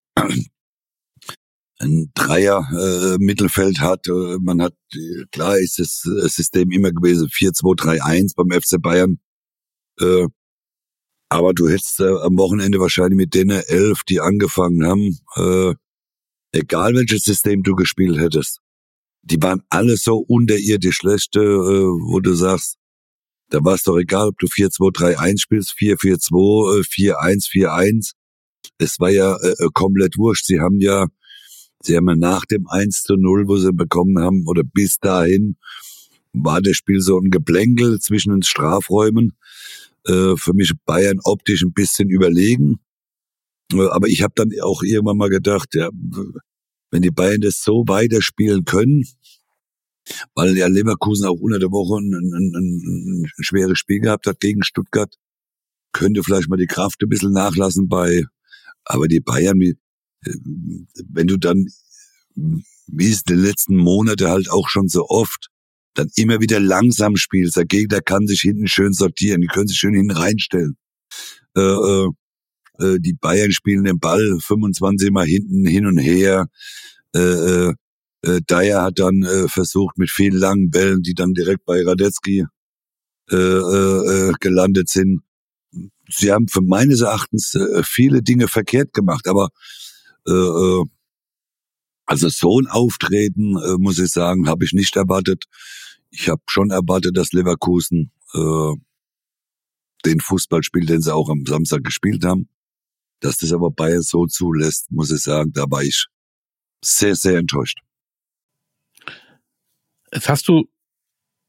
ein Dreier äh, Mittelfeld hat. Äh, man hat klar ist das System immer gewesen 4-2-3-1 beim FC Bayern. Äh, aber du hättest äh, am Wochenende wahrscheinlich mit denen elf, die angefangen haben, äh, egal welches System du gespielt hättest, die waren alle so unterirdisch schlecht, äh, wo du sagst, da war es doch egal, ob du 4-2-3-1 spielst, 4-4-2, 4-1, 4-1. Es war ja äh, komplett wurscht. Sie haben ja Sie haben ja nach dem 1 zu 0, wo sie bekommen haben, oder bis dahin, war das Spiel so ein Geplänkel zwischen den Strafräumen. Äh, für mich Bayern optisch ein bisschen überlegen. Äh, aber ich habe dann auch irgendwann mal gedacht, ja, wenn die Bayern das so weiterspielen können, weil ja Leverkusen auch unter der Woche ein, ein, ein, ein schweres Spiel gehabt hat gegen Stuttgart, könnte vielleicht mal die Kraft ein bisschen nachlassen bei, aber die Bayern, wie, wenn du dann, wie es die letzten Monate halt auch schon so oft, dann immer wieder langsam spielst. Der Gegner kann sich hinten schön sortieren, die können sich schön hinten reinstellen. Äh, äh, äh die Bayern spielen den Ball 25 Mal hinten hin und her. Äh, äh, äh, Dyer hat dann äh, versucht mit vielen langen Bällen, die dann direkt bei Radetzky äh, äh, äh gelandet sind. Sie haben für meines Erachtens äh, viele Dinge verkehrt gemacht, aber äh, äh, also so ein Auftreten, äh, muss ich sagen, habe ich nicht erwartet. Ich habe schon erwartet, dass Leverkusen äh, den Fußball spielt, den sie auch am Samstag gespielt haben. Dass das aber Bayern so zulässt, muss ich sagen, da war ich sehr, sehr enttäuscht. Jetzt hast du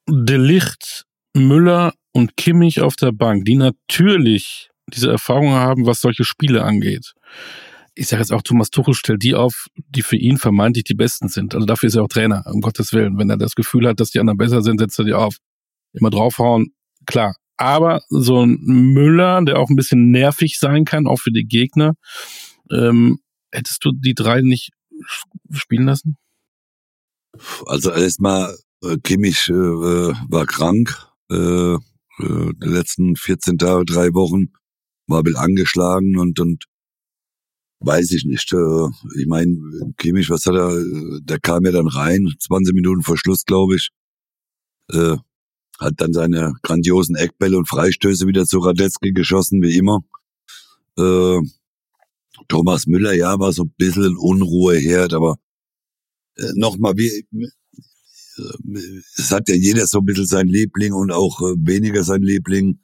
De Licht, Müller und Kimmich auf der Bank, die natürlich diese Erfahrung haben, was solche Spiele angeht ich sage jetzt auch, Thomas Tuchel stellt die auf, die für ihn vermeintlich die Besten sind. Also dafür ist er auch Trainer, um Gottes Willen. Wenn er das Gefühl hat, dass die anderen besser sind, setzt er die auf. Immer draufhauen, klar. Aber so ein Müller, der auch ein bisschen nervig sein kann, auch für die Gegner, ähm, hättest du die drei nicht spielen lassen? Also erstmal, äh, Kimmich äh, war krank, äh, äh, die letzten 14 Tage, drei Wochen, war ein angeschlagen und, und Weiß ich nicht. Äh, ich meine, Kimmich, was hat er? Der kam ja dann rein, 20 Minuten vor Schluss, glaube ich. Äh, hat dann seine grandiosen Eckbälle und Freistöße wieder zu Radetzky geschossen, wie immer. Äh, Thomas Müller, ja, war so ein bisschen Unruheherd, aber äh, nochmal, wie, es hat ja jeder so ein bisschen sein Liebling und auch weniger sein Liebling.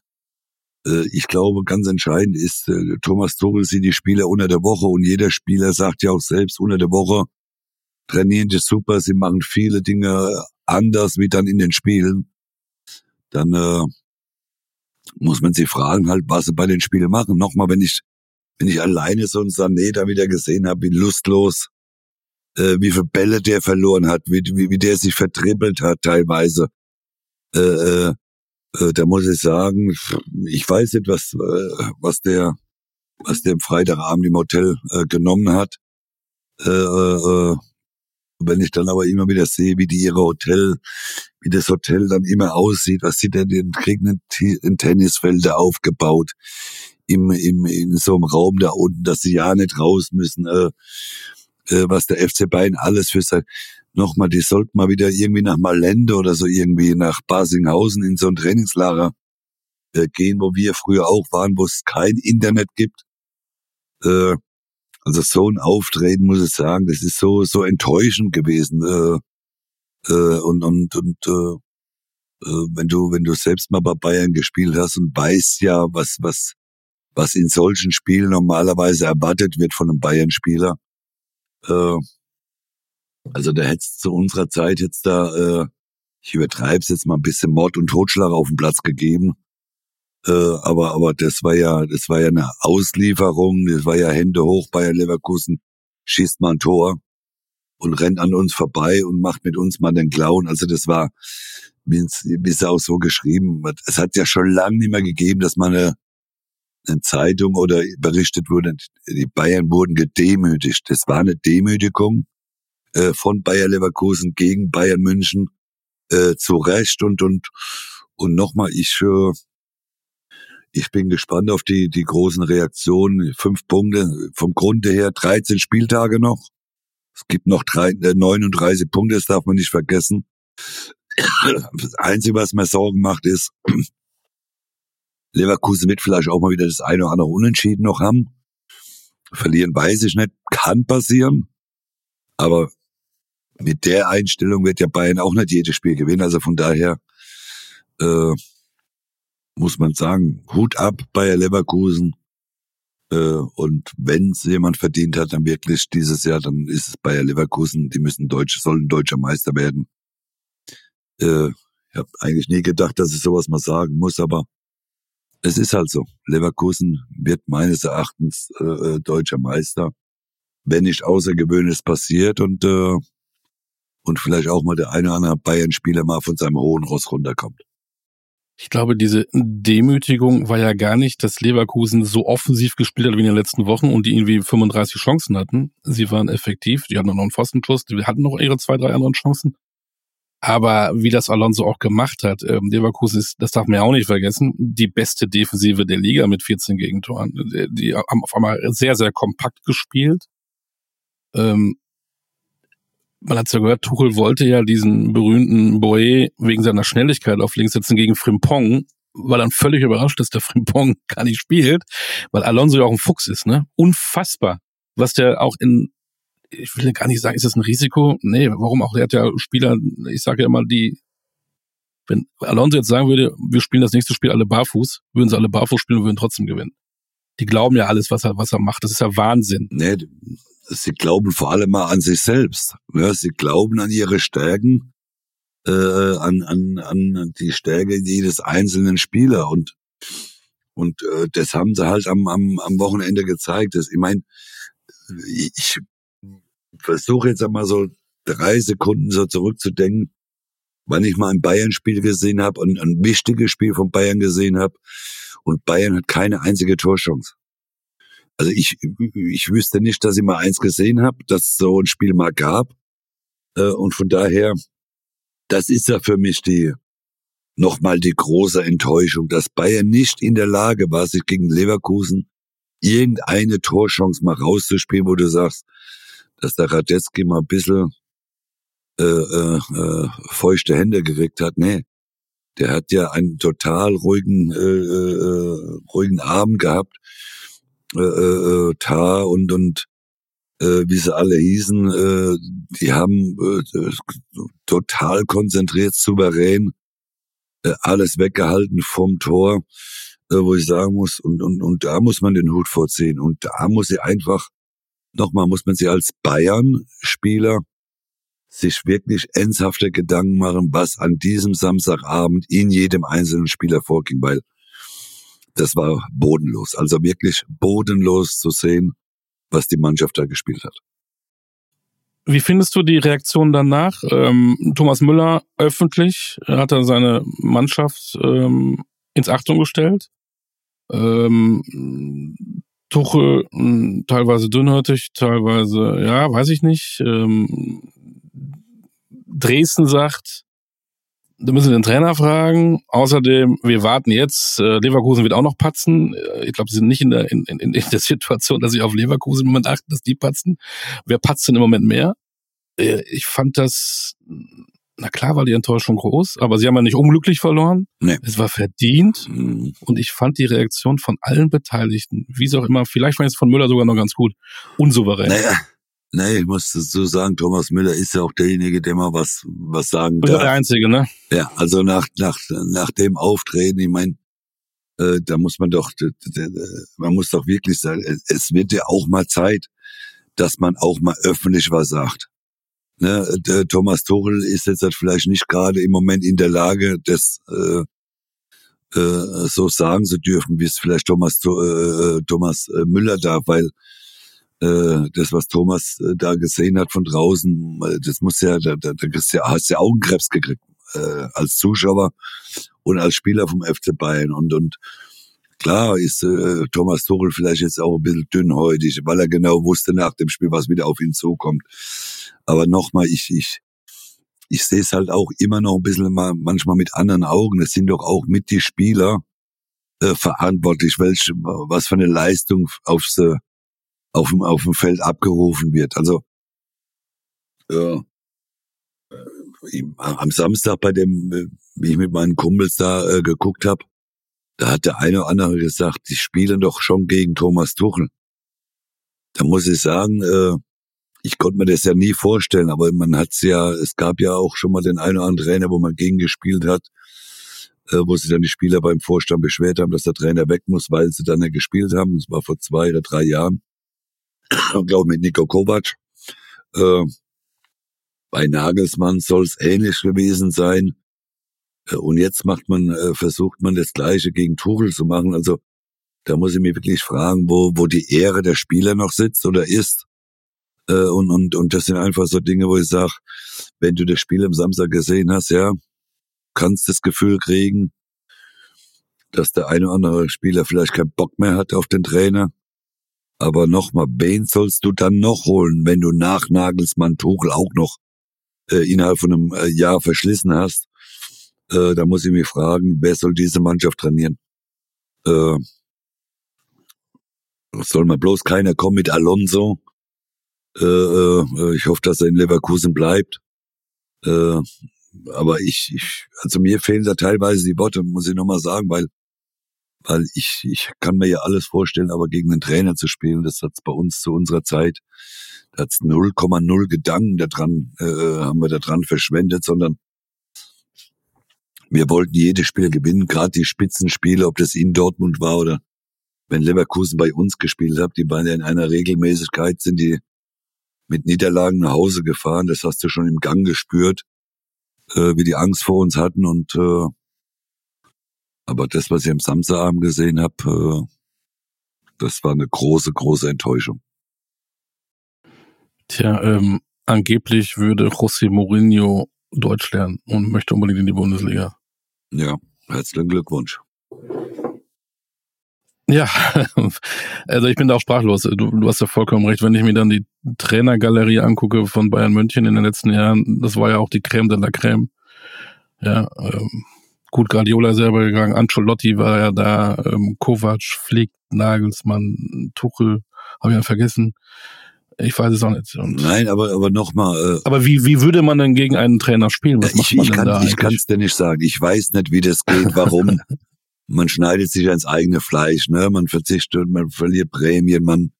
Äh, ich glaube, ganz entscheidend ist, äh, Thomas Tuchel sieht die Spieler unter der Woche und jeder Spieler sagt ja auch selbst unter der Woche, trainieren die super, sie machen viele Dinge anders wie dann in den Spielen. Dann äh, muss man sich fragen halt, was sie bei den Spielen machen. Nochmal, wenn ich wenn ich alleine so einen Sané da wieder gesehen habe, wie lustlos, äh, wie viele Bälle der verloren hat, wie, wie, wie der sich vertrippelt hat teilweise, äh, äh, äh, da muss ich sagen, ich weiß nicht, was, äh, was der, was der Freitagabend im Hotel äh, genommen hat. Äh, äh, wenn ich dann aber immer wieder sehe, wie die ihre Hotel, wie das Hotel dann immer aussieht, was sie denn, den kriegen Tennisfelder aufgebaut im, im, in so einem Raum da unten, dass sie ja nicht raus müssen, äh, äh, was der FC Bayern alles für sein, nochmal, die sollten mal wieder irgendwie nach Malende oder so irgendwie nach Basinghausen in so ein Trainingslager äh, gehen, wo wir früher auch waren, wo es kein Internet gibt. Äh, also so ein Auftreten, muss ich sagen, das ist so so enttäuschend gewesen. Äh, äh, und und und äh, äh, wenn du wenn du selbst mal bei Bayern gespielt hast und weißt ja, was was was in solchen Spielen normalerweise erwartet wird von einem Bayern-Spieler, äh, also da hätte zu unserer Zeit jetzt da, äh, ich übertreibe es jetzt mal ein bisschen Mord und Totschlag auf den Platz gegeben. Äh, aber aber das war ja das war ja eine Auslieferung, das war ja Hände hoch Bayern Leverkusen schießt mal ein Tor und rennt an uns vorbei und macht mit uns mal den Clown. Also das war, wie es auch so geschrieben wird. Es hat ja schon lange nicht mehr gegeben, dass man eine, eine Zeitung oder berichtet wurde, die Bayern wurden gedemütigt. Das war eine Demütigung äh, von Bayer Leverkusen gegen Bayern München äh, zu Recht und und und nochmal ich äh, ich bin gespannt auf die die großen Reaktionen. Fünf Punkte vom Grunde her, 13 Spieltage noch. Es gibt noch drei, äh, 39 Punkte, das darf man nicht vergessen. Das Einzige, was mir Sorgen macht, ist, Leverkusen wird vielleicht auch mal wieder das eine oder andere Unentschieden noch haben. Verlieren weiß ich nicht, kann passieren. Aber mit der Einstellung wird ja Bayern auch nicht jedes Spiel gewinnen. Also von daher äh, muss man sagen, Hut ab Bayer Leverkusen. Äh, und wenn es jemand verdient hat, dann wirklich dieses Jahr, dann ist es Bayer Leverkusen. Die müssen deutsch, sollen deutscher Meister werden. Äh, ich habe eigentlich nie gedacht, dass ich sowas mal sagen muss, aber es ist halt so. Leverkusen wird meines Erachtens äh, äh deutscher Meister, wenn nicht außergewöhnliches passiert und äh, und vielleicht auch mal der eine oder andere Bayern-Spieler mal von seinem hohen Ross runterkommt. Ich glaube, diese Demütigung war ja gar nicht, dass Leverkusen so offensiv gespielt hat wie in den letzten Wochen und die irgendwie 35 Chancen hatten. Sie waren effektiv, die hatten noch einen Pfostenschuss, die hatten noch ihre zwei, drei anderen Chancen. Aber wie das Alonso auch gemacht hat, ähm, Leverkusen ist, das darf man ja auch nicht vergessen, die beste Defensive der Liga mit 14 Gegentoren. Die haben auf einmal sehr, sehr kompakt gespielt. Ähm, man hat ja gehört, Tuchel wollte ja diesen berühmten Boe wegen seiner Schnelligkeit auf links setzen gegen Frimpong, war dann völlig überrascht, dass der Frimpong gar nicht spielt, weil Alonso ja auch ein Fuchs ist, ne? Unfassbar. Was der auch in ich will gar nicht sagen, ist das ein Risiko? Nee, warum auch? Der hat ja Spieler, ich sage ja immer, die, wenn Alonso jetzt sagen würde, wir spielen das nächste Spiel alle barfuß, würden sie alle barfuß spielen und würden trotzdem gewinnen. Die glauben ja alles, was er, was er macht. Das ist ja Wahnsinn. Nee, sie glauben vor allem mal an sich selbst. Ja, sie glauben an ihre Stärken, äh, an, an, an die Stärke jedes einzelnen Spieler und und äh, das haben sie halt am, am, am Wochenende gezeigt. Das, ich meine, ich versuche jetzt einmal so drei Sekunden so zurückzudenken, wann ich mal ein Bayern-Spiel gesehen habe und ein wichtiges Spiel von Bayern gesehen habe. Und Bayern hat keine einzige Torchance. Also ich, ich wüsste nicht, dass ich mal eins gesehen habe, dass so ein Spiel mal gab. Äh, und von daher, das ist ja für mich die nochmal die große Enttäuschung, dass Bayern nicht in der Lage war, sich gegen Leverkusen irgendeine Torchance mal rauszuspielen, wo du sagst, dass der Radetzky mal ein bisschen äh, äh, äh, feuchte Hände gekriegt hat. Nee, der hat ja einen total ruhigen, äh, äh, ruhigen Abend gehabt. Äh, äh, äh, Tar und und äh, wie sie alle hießen, äh, die haben äh, total konzentriert, souverän äh, alles weggehalten vom Tor, äh, wo ich sagen muss, und, und, und da muss man den Hut vorziehen. Und da muss sie einfach nochmal muss man sich als Bayern-Spieler sich wirklich ernsthafte Gedanken machen, was an diesem Samstagabend in jedem einzelnen Spieler vorging, weil das war bodenlos. Also wirklich bodenlos zu sehen, was die Mannschaft da gespielt hat. Wie findest du die Reaktion danach? Ähm, Thomas Müller öffentlich hat er seine Mannschaft ähm, ins Achtung gestellt. Ähm, Tuchel hm, teilweise dünnhörtig, teilweise, ja, weiß ich nicht. Ähm, Dresden sagt, da müssen wir den Trainer fragen. Außerdem, wir warten jetzt. Äh, Leverkusen wird auch noch patzen. Äh, ich glaube, sie sind nicht in der, in, in, in der Situation, dass sie auf Leverkusen im Moment achten, dass die patzen. Wer patzt denn im Moment mehr? Äh, ich fand das na klar war die Enttäuschung groß, aber sie haben ja nicht unglücklich verloren. Nee. Es war verdient. Mhm. Und ich fand die Reaktion von allen Beteiligten, wie es auch immer, vielleicht war es von Müller sogar noch ganz gut, unsouverän. Naja. Nee, ich muss so sagen, Thomas Müller ist ja auch derjenige, der mal was, was sagen darf. Der Einzige, ne? Ja, also nach, nach, nach dem Auftreten, ich meine, äh, da muss man doch, man muss doch wirklich sagen, es wird ja auch mal Zeit, dass man auch mal öffentlich was sagt. Ne, Thomas Tuchel ist jetzt halt vielleicht nicht gerade im Moment in der Lage, das äh, äh, so sagen zu dürfen, wie es vielleicht Thomas äh, Thomas äh, Müller darf, weil äh, das, was Thomas äh, da gesehen hat von draußen, äh, das muss ja, da, da, da hast ja, hast ja Augenkrebs gekriegt äh, als Zuschauer und als Spieler vom FC Bayern und und klar ist äh, Thomas Tuchel vielleicht jetzt auch ein bisschen dünnhäutig, weil er genau wusste nach dem Spiel, was wieder auf ihn zukommt. Aber nochmal, ich, ich, ich sehe es halt auch immer noch ein bisschen mal, manchmal mit anderen Augen. Es sind doch auch mit die Spieler äh, verantwortlich, welche, was für eine Leistung aufs, auf dem, auf dem Feld abgerufen wird. Also Ja. Äh, am Samstag bei dem, äh, wie ich mit meinen Kumpels da äh, geguckt habe, da hat der eine oder andere gesagt, die spielen doch schon gegen Thomas Tuchel. Da muss ich sagen, äh, ich konnte mir das ja nie vorstellen, aber man hat's ja, es gab ja auch schon mal den einen oder anderen Trainer, wo man gegen gespielt hat, äh, wo sich dann die Spieler beim Vorstand beschwert haben, dass der Trainer weg muss, weil sie dann ja gespielt haben. Das war vor zwei oder drei Jahren. Glaube mit Nico Kovac. Äh, bei Nagelsmann soll es ähnlich gewesen sein. Äh, und jetzt macht man, äh, versucht man das Gleiche gegen Tuchel zu machen. Also da muss ich mich wirklich fragen, wo, wo die Ehre der Spieler noch sitzt oder ist. Äh, und, und, und das sind einfach so Dinge, wo ich sage, wenn du das Spiel am Samstag gesehen hast, ja, kannst das Gefühl kriegen, dass der eine oder andere Spieler vielleicht keinen Bock mehr hat auf den Trainer. Aber nochmal, wen sollst du dann noch holen, wenn du nach Nagelsmann Tuchel auch noch äh, innerhalb von einem äh, Jahr verschlissen hast? Äh, da muss ich mich fragen, wer soll diese Mannschaft trainieren? Äh, soll mal bloß keiner kommen mit Alonso. Äh, äh, ich hoffe, dass er in Leverkusen bleibt. Äh, aber ich, ich, also mir fehlen da teilweise die Worte, muss ich nochmal sagen, weil, weil ich, ich kann mir ja alles vorstellen, aber gegen einen Trainer zu spielen, das hat's bei uns zu unserer Zeit, da hat's 0,0 Gedanken daran, äh, haben wir daran verschwendet, sondern wir wollten jedes Spiel gewinnen, gerade die Spitzenspiele, ob das in Dortmund war oder wenn Leverkusen bei uns gespielt hat, die waren ja in einer Regelmäßigkeit, sind die mit Niederlagen nach Hause gefahren. Das hast du schon im Gang gespürt, äh, wie die Angst vor uns hatten. Und äh, aber das, was ich am Samstagabend gesehen habe, äh, das war eine große, große Enttäuschung. Tja, ähm, angeblich würde José Mourinho Deutsch lernen und möchte unbedingt in die Bundesliga. Ja, herzlichen Glückwunsch. Ja, also ich bin da auch sprachlos. Du, du hast ja vollkommen recht. Wenn ich mir dann die Trainergalerie angucke von Bayern München in den letzten Jahren, das war ja auch die Creme de la Creme. Ja, ähm, gut, Guardiola selber gegangen, Ancelotti war ja da, ähm, Kovac, Flick, Nagelsmann, Tuchel, habe ich ja vergessen. Ich weiß es auch nicht. Und Nein, aber aber nochmal. Äh, aber wie wie würde man denn gegen einen Trainer spielen? Was ich, ich kann ich kann es dir nicht sagen. Ich weiß nicht, wie das geht. Warum? man schneidet sich ans eigene Fleisch, ne? Man verzichtet, man verliert Prämien, man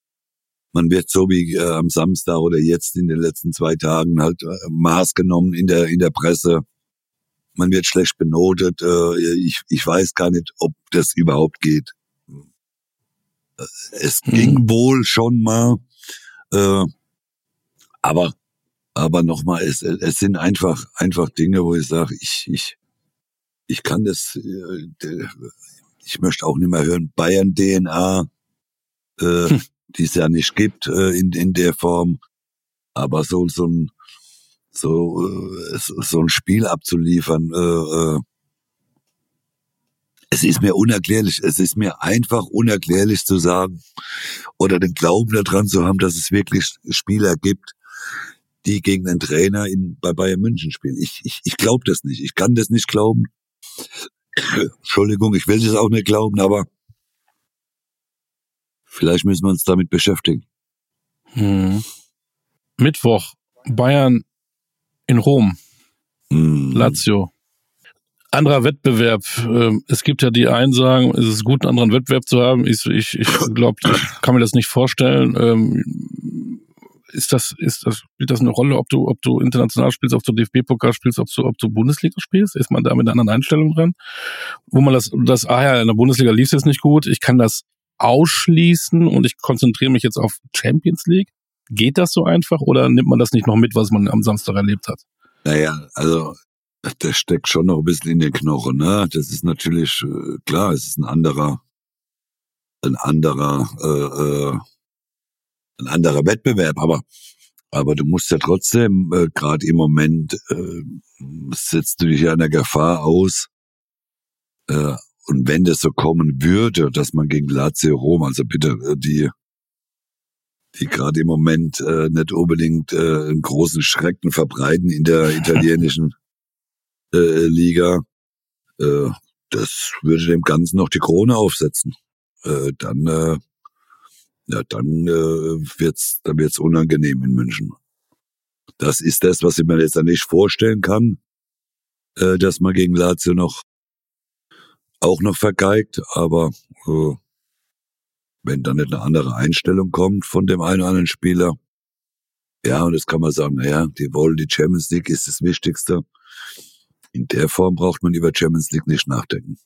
man wird so wie äh, am Samstag oder jetzt in den letzten zwei Tagen halt äh, Maß genommen in der in der Presse. Man wird schlecht benotet. Äh, ich ich weiß gar nicht, ob das überhaupt geht. Es hm. ging wohl schon mal, äh, aber aber nochmal, es, es sind einfach einfach Dinge, wo ich sage, ich ich ich kann das, äh, ich möchte auch nicht mehr hören, Bayern-DNA, äh, hm. die es ja nicht gibt in, in der Form. Aber so, so ein, so, äh, so ein Spiel abzuliefern, äh, äh, es ist mir unerklärlich. Es ist mir einfach unerklärlich zu sagen oder den Glauben daran zu haben, dass es wirklich Spieler gibt, die gegen einen Trainer in, bei Bayern München spielen. Ich, ich, ich glaube das nicht. Ich kann das nicht glauben. Entschuldigung, ich will das auch nicht glauben, aber vielleicht müssen wir uns damit beschäftigen. Hm. Mittwoch, Bayern in Rom. Hm. Lazio. Anderer Wettbewerb. Ähm, es gibt ja die einen sagen, es ist gut, einen anderen Wettbewerb zu haben. Ich, ich, ich glaube, ich kann mir das nicht vorstellen. Ähm, ist das, ist das, spielt das eine Rolle, ob du, ob du international spielst, ob du DFB-Pokal spielst, ob du, ob du Bundesliga spielst? Ist man da mit einer anderen Einstellung dran? Wo man das, das, ah ja, in der Bundesliga lief es jetzt nicht gut, ich kann das ausschließen und ich konzentriere mich jetzt auf Champions League. Geht das so einfach oder nimmt man das nicht noch mit, was man am Samstag erlebt hat? Naja, also das steckt schon noch ein bisschen in den Knochen, ne? Das ist natürlich äh, klar, es ist ein anderer, ein anderer äh, äh, ein anderer Wettbewerb, aber aber du musst ja trotzdem, äh, gerade im Moment, äh, setzt du dich ja einer Gefahr aus. Äh, und wenn das so kommen würde, dass man gegen Lazio Rom, also bitte äh, die, die gerade im Moment äh, nicht unbedingt äh, einen großen Schrecken verbreiten in der italienischen äh, Liga, äh, das würde dem Ganzen noch die Krone aufsetzen. Äh, dann äh, ja, dann äh, wird's, dann wird's unangenehm in München. das ist das, was ich mir jetzt nicht vorstellen kann, äh, dass man gegen Lazio noch auch noch vergeigt, aber äh, wenn dann nicht eine andere Einstellung kommt von dem einen oder anderen Spieler, ja, und jetzt kann man sagen, naja, die wollen die Champions League ist das Wichtigste. In der Form braucht man über Champions League nicht nachdenken.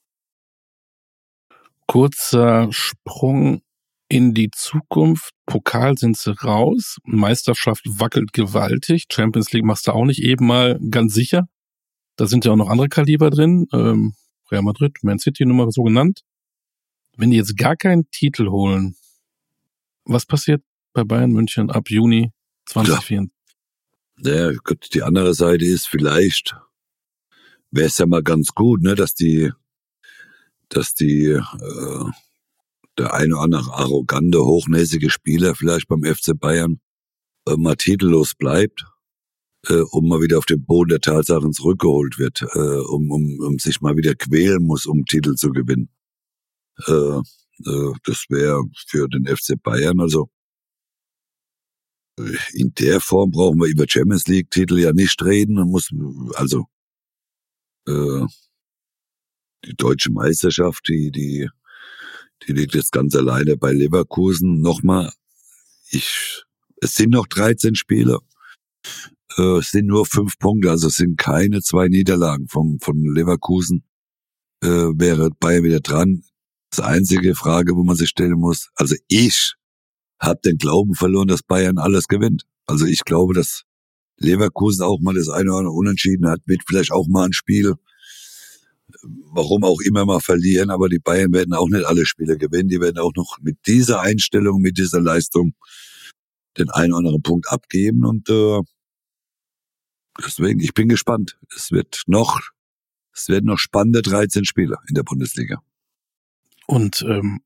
Kurzer Sprung in die Zukunft. Pokal sind sie raus. Meisterschaft wackelt gewaltig. Champions League machst du auch nicht eben mal ganz sicher. Da sind ja auch noch andere Kaliber drin. Ähm, Real Madrid, Man City Nummer so genannt. Wenn die jetzt gar keinen Titel holen, was passiert bei Bayern München ab Juni 2024? Ja, ja gut, die andere Seite ist vielleicht, wäre es ja mal ganz gut, ne, dass die, dass die, äh, der eine oder andere arrogante, hochnäsige Spieler vielleicht beim FC Bayern äh, mal titellos bleibt, äh, um mal wieder auf den Boden der Tatsachen zurückgeholt wird, äh, um, um, um sich mal wieder quälen muss, um Titel zu gewinnen. Äh, äh, das wäre für den FC Bayern, also äh, in der Form brauchen wir über Champions League Titel ja nicht reden und muss also äh, die deutsche Meisterschaft, die die die liegt jetzt ganz alleine bei Leverkusen. Nochmal, ich es sind noch 13 Spiele. Es sind nur fünf Punkte, also es sind keine zwei Niederlagen vom von Leverkusen. Äh, wäre Bayern wieder dran. Das einzige Frage, wo man sich stellen muss, also ich habe den Glauben verloren, dass Bayern alles gewinnt. Also ich glaube, dass Leverkusen auch mal das eine oder andere Unentschieden hat, wird vielleicht auch mal ein Spiel, warum auch immer mal verlieren, aber die Bayern werden auch nicht alle Spiele gewinnen. Die werden auch noch mit dieser Einstellung, mit dieser Leistung den einen oder anderen Punkt abgeben und äh, deswegen, ich bin gespannt. Es wird noch, es werden noch spannende 13 Spieler in der Bundesliga. Und ähm,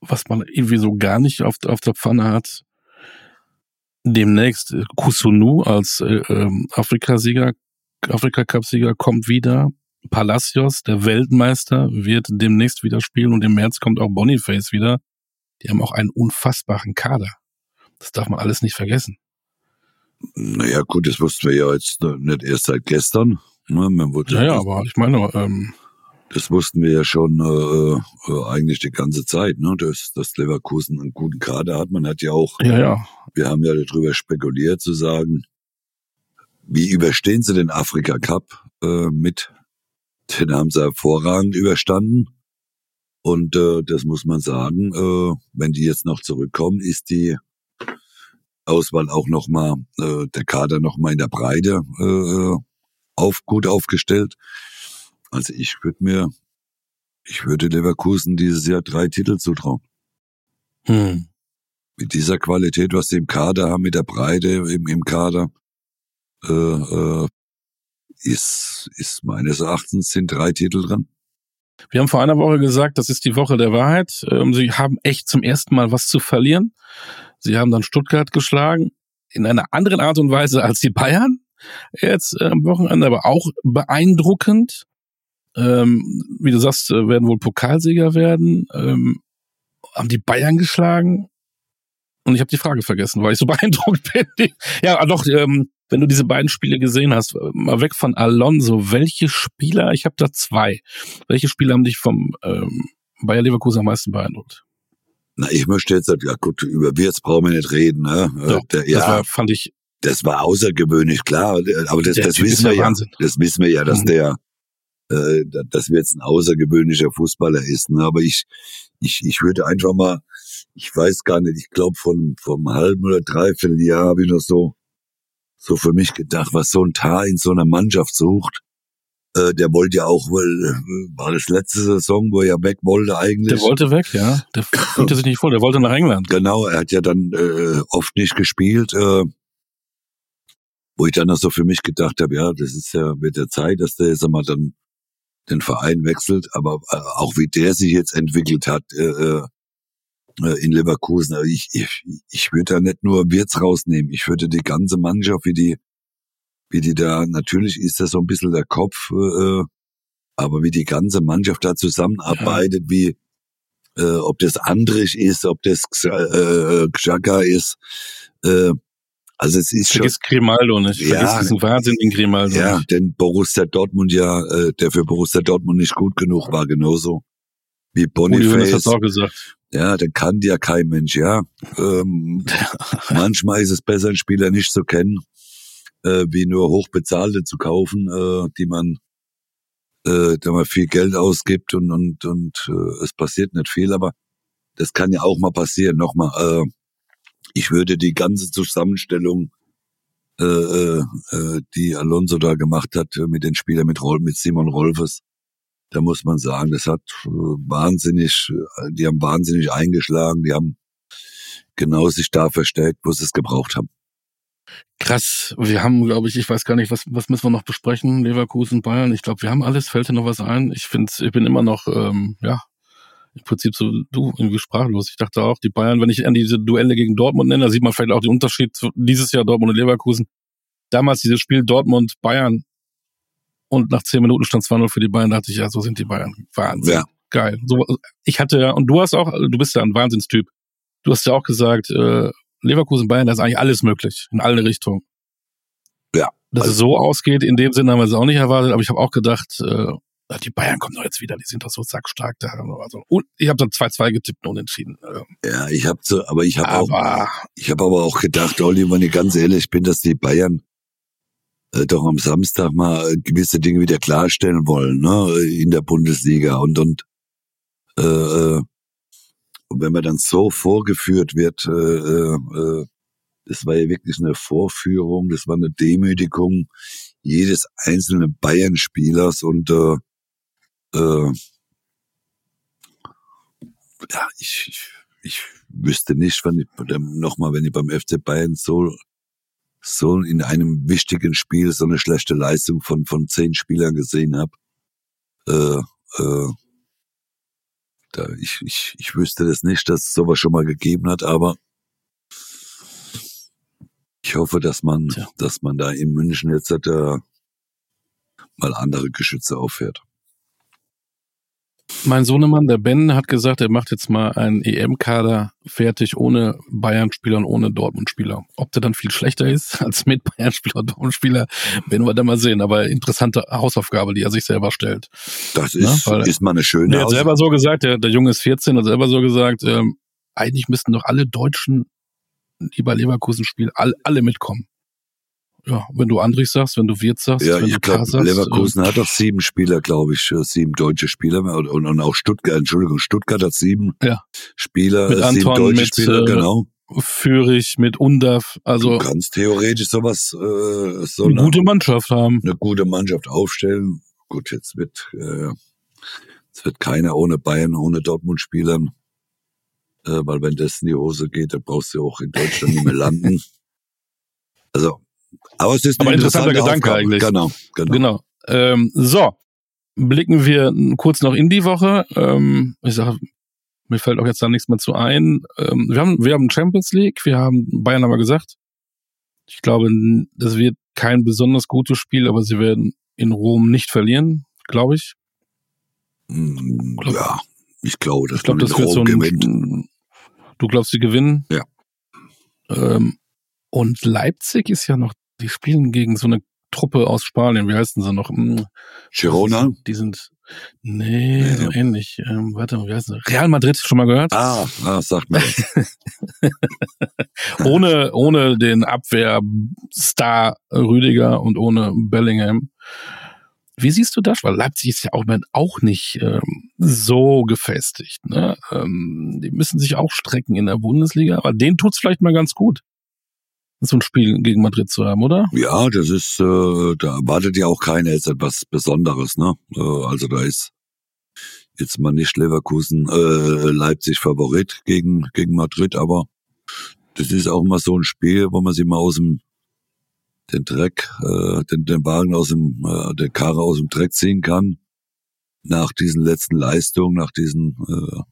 was man irgendwie so gar nicht auf, auf der Pfanne hat, demnächst äh, Kusunu als äh, ähm, Afrika-Sieger, Afrika-Cup-Sieger kommt wieder. Palacios, der Weltmeister, wird demnächst wieder spielen und im März kommt auch Boniface wieder. Die haben auch einen unfassbaren Kader. Das darf man alles nicht vergessen. Naja, gut, das wussten wir ja jetzt nicht erst seit gestern. Ne? Man wurde ja, ja, aber ich meine, ähm, das wussten wir ja schon äh, äh, eigentlich die ganze Zeit, ne? dass, dass Leverkusen einen guten Kader hat. Man hat ja auch, ja, ja. wir haben ja darüber spekuliert zu sagen, wie überstehen sie den Afrika Cup äh, mit? Den haben sie hervorragend überstanden. Und äh, das muss man sagen, äh, wenn die jetzt noch zurückkommen, ist die Auswahl auch nochmal, äh, der Kader nochmal in der Breite äh, auf, gut aufgestellt. Also ich würde mir, ich würde Leverkusen dieses Jahr drei Titel zutrauen. Hm. Mit dieser Qualität, was sie im Kader haben, mit der Breite im, im Kader, äh, äh, ist, ist meines Erachtens sind drei Titel dran. Wir haben vor einer Woche gesagt, das ist die Woche der Wahrheit. Ähm, sie haben echt zum ersten Mal was zu verlieren. Sie haben dann Stuttgart geschlagen in einer anderen Art und Weise als die Bayern jetzt äh, am Wochenende, aber auch beeindruckend ähm, wie du sagst, äh, werden wohl Pokalsieger werden, ähm, haben die Bayern geschlagen. Und ich habe die Frage vergessen, weil ich so beeindruckt bin. ja, doch, ähm, wenn du diese beiden Spiele gesehen hast, äh, mal weg von Alonso, welche Spieler, ich habe da zwei, welche Spieler haben dich vom ähm, Bayer Leverkusen am meisten beeindruckt? Na, ich möchte jetzt, ja gut, über Wirtz brauchen wir nicht reden. Ne? Doch, Der, ja, das war, fand ich. Das war außergewöhnlich, klar, aber das, das wissen wir ja. Wahnsinn. Das wissen wir ja, dass mhm. der äh, dass wir jetzt ein außergewöhnlicher Fußballer ist. Ne? Aber ich, ich, ich würde einfach mal, ich weiß gar nicht, ich glaube von vom halben oder dreiviertel Jahr habe ich noch so so für mich gedacht, was so ein Tar in so einer Mannschaft sucht. Äh, der wollte ja auch, weil war das letzte Saison, wo er ja weg wollte eigentlich. Der wollte weg, ja. Der fühlte sich nicht vor, der wollte nach England. Genau, er hat ja dann äh, oft nicht gespielt. Äh, wo ich dann noch so für mich gedacht habe, ja, das ist ja mit der Zeit, dass der jetzt einmal dann den Verein wechselt, aber äh, auch wie der sich jetzt entwickelt hat äh, äh, in Leverkusen, also ich, ich, ich würde da nicht nur Wirtz rausnehmen, ich würde die ganze Mannschaft, wie die, wie die da, natürlich ist das so ein bisschen der Kopf, äh, aber wie die ganze Mannschaft da zusammenarbeitet, ja. wie äh, ob das Andrich ist, ob das äh, Xhaka ist, äh, Also es ist Vergiss schon, Grimaldo nicht. Ja. Vergiss diesen wahnsinnigen Grimaldo ja, nicht. denn Borussia Dortmund ja, äh, der für Borussia Dortmund nicht gut genug war, genauso wie Uli Boniface. hat's auch gesagt. Ja, dann kann ja kein Mensch, ja. Ähm, manchmal ist es besser, einen Spieler nicht zu kennen, äh, wie nur hochbezahlte zu kaufen, äh, die man, äh, da man viel Geld ausgibt und und und äh, es passiert nicht viel, aber das kann ja auch mal passieren. Nochmal, äh, ich würde die ganze Zusammenstellung, äh, äh, äh, die Alonso da gemacht hat äh, mit den Spielern, mit Roll, mit Simon Rolfes, da muss man sagen, das hat äh, wahnsinnig, die haben wahnsinnig eingeschlagen, die haben genau sich da verstärkt, wo sie es gebraucht haben. Krass. Wir haben, glaube ich, ich weiß gar nicht, was, was müssen wir noch besprechen? Leverkusen, Bayern. Ich glaube, wir haben alles. Fällt dir noch was ein? Ich finde, ich bin immer noch, ähm, ja, im Prinzip so du irgendwie sprachlos. Ich dachte auch, die Bayern, wenn ich an diese Duelle gegen Dortmund nenne, da sieht man vielleicht auch den Unterschied zu dieses Jahr Dortmund und Leverkusen. Damals dieses Spiel Dortmund Bayern und nach zehn Minuten stand 2-0 für die Bayern. Da dachte ich, ja, so sind die Bayern. Wahnsinn. Ja. Geil. So, ich hatte ja, und du hast auch, du bist ja ein Wahnsinnstyp. Du hast ja auch gesagt, äh, Leverkusen, Bayern, da ist eigentlich alles möglich, in alle Richtungen. Ja. Dass Also- es so ausgeht, in dem Sinne haben wir es auch nicht erwartet, aber ich habe auch gedacht, äh, die Bayern kommen doch jetzt wieder, die sind doch so sackstark da. Also, und ich habe dann 2-2 getippt und unentschieden. Äh, Ja, ich habe so, aber ich habe auch, aber ich habe aber auch gedacht, Olli, wenn ich ganz ehrlich bin, dass die Bayern äh, doch am Samstag mal gewisse Dinge wieder klarstellen wollen, ne, in der Bundesliga und und äh, äh, und wenn man dann so vorgeführt wird, äh, äh, äh, das war ja wirklich eine Vorführung, das war eine Demütigung jedes einzelnen Bayern-Spielers und äh, äh, ja, ich, ich, ich wüsste nicht, wenn ich nochmal, wenn ich beim FC Bayern so so in einem wichtigen Spiel so eine schlechte Leistung von von zehn Spielern gesehen habe. Äh, äh, da ich, ich, ich wüsste das nicht, dass es sowas schon mal gegeben hat, aber ich hoffe, dass man, Tja. dass man da in München jetzt äh, mal andere Geschütze auffährt. Mein Sohnemann, der Ben, hat gesagt, er macht jetzt mal einen EM-Kader fertig ohne Bayern-Spieler und ohne Dortmund-Spieler. Ob der dann viel schlechter ist als mit Bayern-Spieler und Dortmund-Spieler, werden wir dann mal sehen. Aber interessante Hausaufgabe, die er sich selber stellt. Das Ja, ist, weil- ist mal eine schöne Der hat selber so gesagt, der, der Junge ist 14, hat selber so gesagt, ähm, eigentlich müssten doch alle Deutschen, die bei Leverkusen spielen, all, alle mitkommen. Ja, wenn du Andrich sagst, wenn du Wirt sagst, Ja, wenn ich du K glaube, sagst. Leverkusen hat doch sieben Spieler, glaube ich, äh, sieben deutsche Spieler und, und, und auch Stuttgart, Entschuldigung, Stuttgart hat sieben Ja. Spieler, Mit äh, sieben Anton, deutsche mit, Spieler, äh, genau. Äh, Führig mit Undaf, also du kannst theoretisch sowas äh, so eine eine, gute Mannschaft haben. eine gute Mannschaft aufstellen. Gut, jetzt wird äh, jetzt wird keiner ohne Bayern, ohne Dortmund spielen, äh, weil wenn das in die Hose geht, dann brauchst du auch in Deutschland nicht mehr landen. Also, aber es ist Aber interessanter interessante Gedanke Aufgabe. eigentlich. Genau, genau. Genau. Ähm, so, blicken wir kurz noch in die Woche. Ähm, ich sage, mir fällt auch jetzt da nichts mehr zu ein. Ähm, wir haben, wir haben Champions League, wir haben Bayern haben wir gesagt. Ich glaube, das wird kein besonders gutes Spiel, aber sie werden in Rom nicht verlieren, glaube ich. Mm, Glaub- ja, ich glaube, dass Ich glaube, man das wird so ein. gewinnt. Du glaubst, sie gewinnen? Ja. Ähm, und Leipzig ist ja noch, die spielen gegen so eine Truppe aus Spanien. Wie heißen sie noch? Hm, Girona? Die sind, nee, Nee. so ähnlich. Ähm, warte mal, wie heißt das? Real Madrid, schon mal gehört? Ah, ah sagt mir. Ohne, ohne den Abwehrstar Rüdiger und ohne Bellingham. Wie siehst du das? Weil Leipzig ist ja auch, auch nicht ähm, so gefestigt. Ne? Ähm, die müssen sich auch strecken in der Bundesliga, aber denen tut's vielleicht mal ganz gut, so ein Spiel gegen Madrid zu haben, oder? Ja, das ist, äh, da erwartet ja auch keiner jetzt etwas Besonderes, ne? Äh, also da ist jetzt mal nicht Leverkusen, äh, Leipzig Favorit gegen, gegen Madrid, aber das ist auch mal so ein Spiel, wo man sich mal aus dem den Dreck, äh, den, den Wagen aus dem, äh, den Karre aus dem Dreck ziehen kann. Nach diesen letzten Leistungen, nach diesen äh,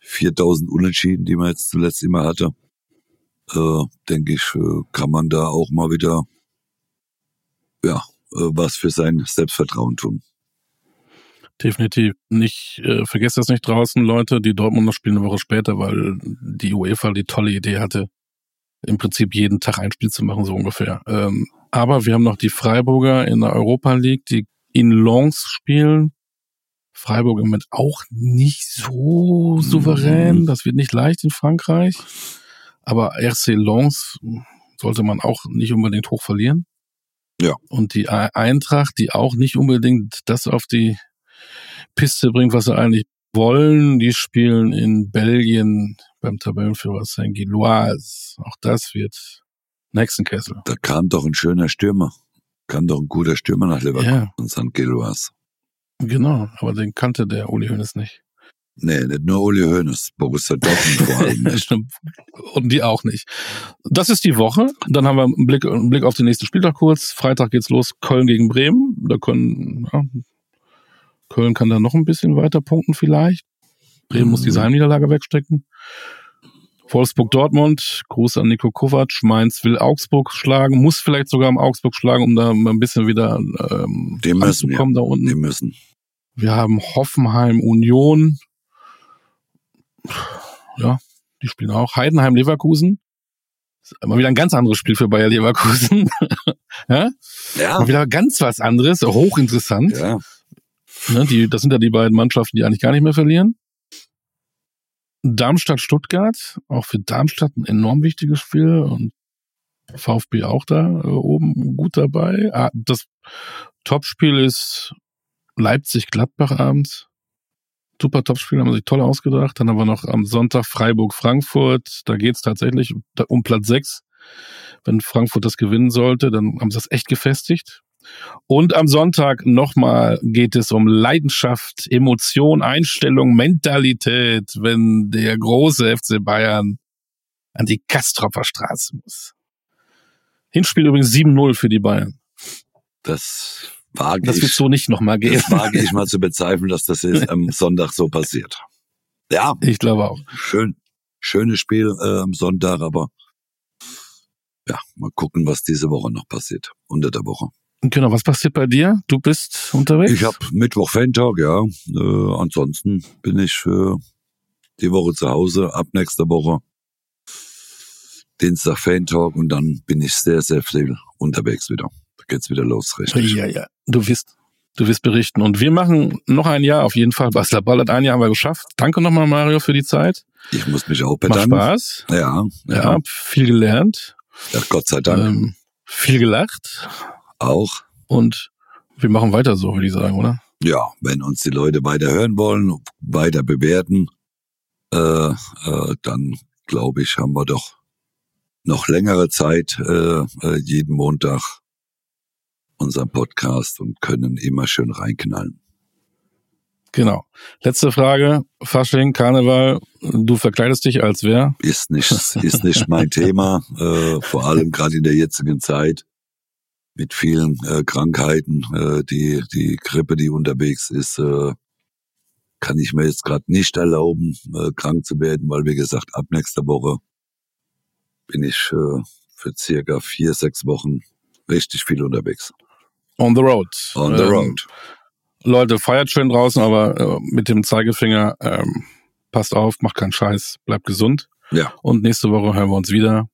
4000 Unentschieden, die man jetzt zuletzt immer hatte, äh, denke ich, äh, kann man da auch mal wieder ja, äh, was für sein Selbstvertrauen tun. Definitiv. Nicht, äh, vergesst das nicht draußen, Leute. Die Dortmunder spielen eine Woche später, weil die UEFA die tolle Idee hatte, im Prinzip jeden Tag ein Spiel zu machen, so ungefähr. Ähm, aber wir haben noch die Freiburger in der Europa League, die in Lens spielen. Freiburg im Moment auch nicht so souverän. Mhm. Das wird nicht leicht in Frankreich. Aber RC Lens sollte man auch nicht unbedingt hoch verlieren. Ja. Und die Eintracht, die auch nicht unbedingt das auf die Piste bringt, was sie eigentlich wollen, die spielen in Belgien beim Tabellenführer Saint-Gilloise. Auch das wird Hexenkessel. Da kam doch ein schöner Stürmer. Kam doch ein guter Stürmer nach Leverkusen ja. und St. Gilloise. Genau, aber den kannte der Uli Hoeneß nicht. Nee, nicht nur Uli Hoeneß, Borussia Dortmund vor allem nicht. Und die auch nicht. Das ist die Woche. Dann haben wir einen Blick, einen Blick auf den nächsten Spieltag kurz. Freitag geht's los, Köln gegen Bremen. Da können, ja, Köln kann da noch ein bisschen weiter punkten vielleicht. Bremen mhm. muss diese Heimniederlage wegstecken. Wolfsburg-Dortmund, Gruß an Nico Kovac. Mainz will Augsburg schlagen, muss vielleicht sogar am Augsburg schlagen, um da ein bisschen wieder ähm, die müssen, ja. da unten. Die müssen. Wir haben Hoffenheim Union. Ja, die spielen auch. Heidenheim Leverkusen. Mal wieder ein ganz anderes Spiel für Bayer Leverkusen. ja? ja. Mal wieder ganz was anderes, hochinteressant. Ja. Ne, die, das sind ja die beiden Mannschaften, die eigentlich gar nicht mehr verlieren. Darmstadt-Stuttgart, auch für Darmstadt ein enorm wichtiges Spiel und VfB auch da äh, oben gut dabei. Ah, das Topspiel ist Leipzig-Gladbach abends. Super Topspiel, haben sich toll ausgedacht. Dann haben wir noch am Sonntag Freiburg-Frankfurt. Da geht's tatsächlich um Platz 6. Wenn Frankfurt das gewinnen sollte, dann haben sie das echt gefestigt. Und am Sonntag nochmal geht es um Leidenschaft, Emotion, Einstellung, Mentalität, wenn der große FC Bayern an die Kastropper Straße muss. Hinspiel übrigens 7-0 für die Bayern. Das wage das wird so nicht nochmal gehen. Das wage ich mal zu bezweifeln, dass das jetzt am Sonntag so passiert. Ja. Ich glaube auch. Schön. Schönes Spiel äh, am Sonntag, aber ja, mal gucken, was diese Woche noch passiert. Unter der Woche. Genau, was passiert bei dir? Du bist unterwegs? Ich habe Mittwoch Fan-Tag, ja. Äh, ansonsten bin ich äh, die Woche zu Hause, ab nächster Woche Dienstag Fan-Talk und dann bin ich sehr, sehr viel unterwegs wieder. Da geht's wieder los, richtig. Ja, ja, du wirst, du wirst berichten. Und wir machen noch ein Jahr auf jeden Fall. Basler Ballert, ein Jahr haben wir geschafft. Danke nochmal, Mario, für die Zeit. Ich muss mich auch bedanken. Macht Spaß. Ja, ja. ja viel gelernt. Ja, Gott sei Dank. Ähm, viel gelacht. Auch. Und wir machen weiter so, würde ich sagen, oder? Ja, wenn uns die Leute weiter hören wollen, weiter bewerten, äh, äh, dann glaube ich, haben wir doch noch längere Zeit äh, äh, jeden Montag unseren Podcast und können immer schön reinknallen. Genau. Letzte Frage. Fasching, Karneval, du verkleidest dich als wer? Ist nicht, ist nicht mein Thema, äh, vor allem gerade in der jetzigen Zeit mit vielen äh, Krankheiten, äh, die die Grippe, die unterwegs ist, äh, kann ich mir jetzt gerade nicht erlauben, äh, krank zu werden, weil wie gesagt, ab nächster Woche bin ich äh, für circa vier, sechs Wochen richtig viel unterwegs. On the road. On the ähm, road. Leute, feiert schön draußen, aber äh, mit dem Zeigefinger ähm, passt auf, macht keinen Scheiß, bleibt gesund. Ja. Und nächste Woche hören wir uns wieder.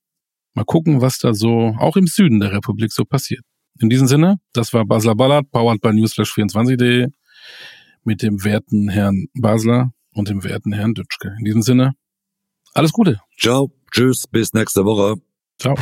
Mal gucken, was da so auch im Süden der Republik so passiert. In diesem Sinne, das war Basler Ballard, powered by newsflash24.de mit dem werten Herrn Basler und dem werten Herrn Dütschke. In diesem Sinne, alles Gute. Ciao, tschüss, bis nächste Woche. Ciao.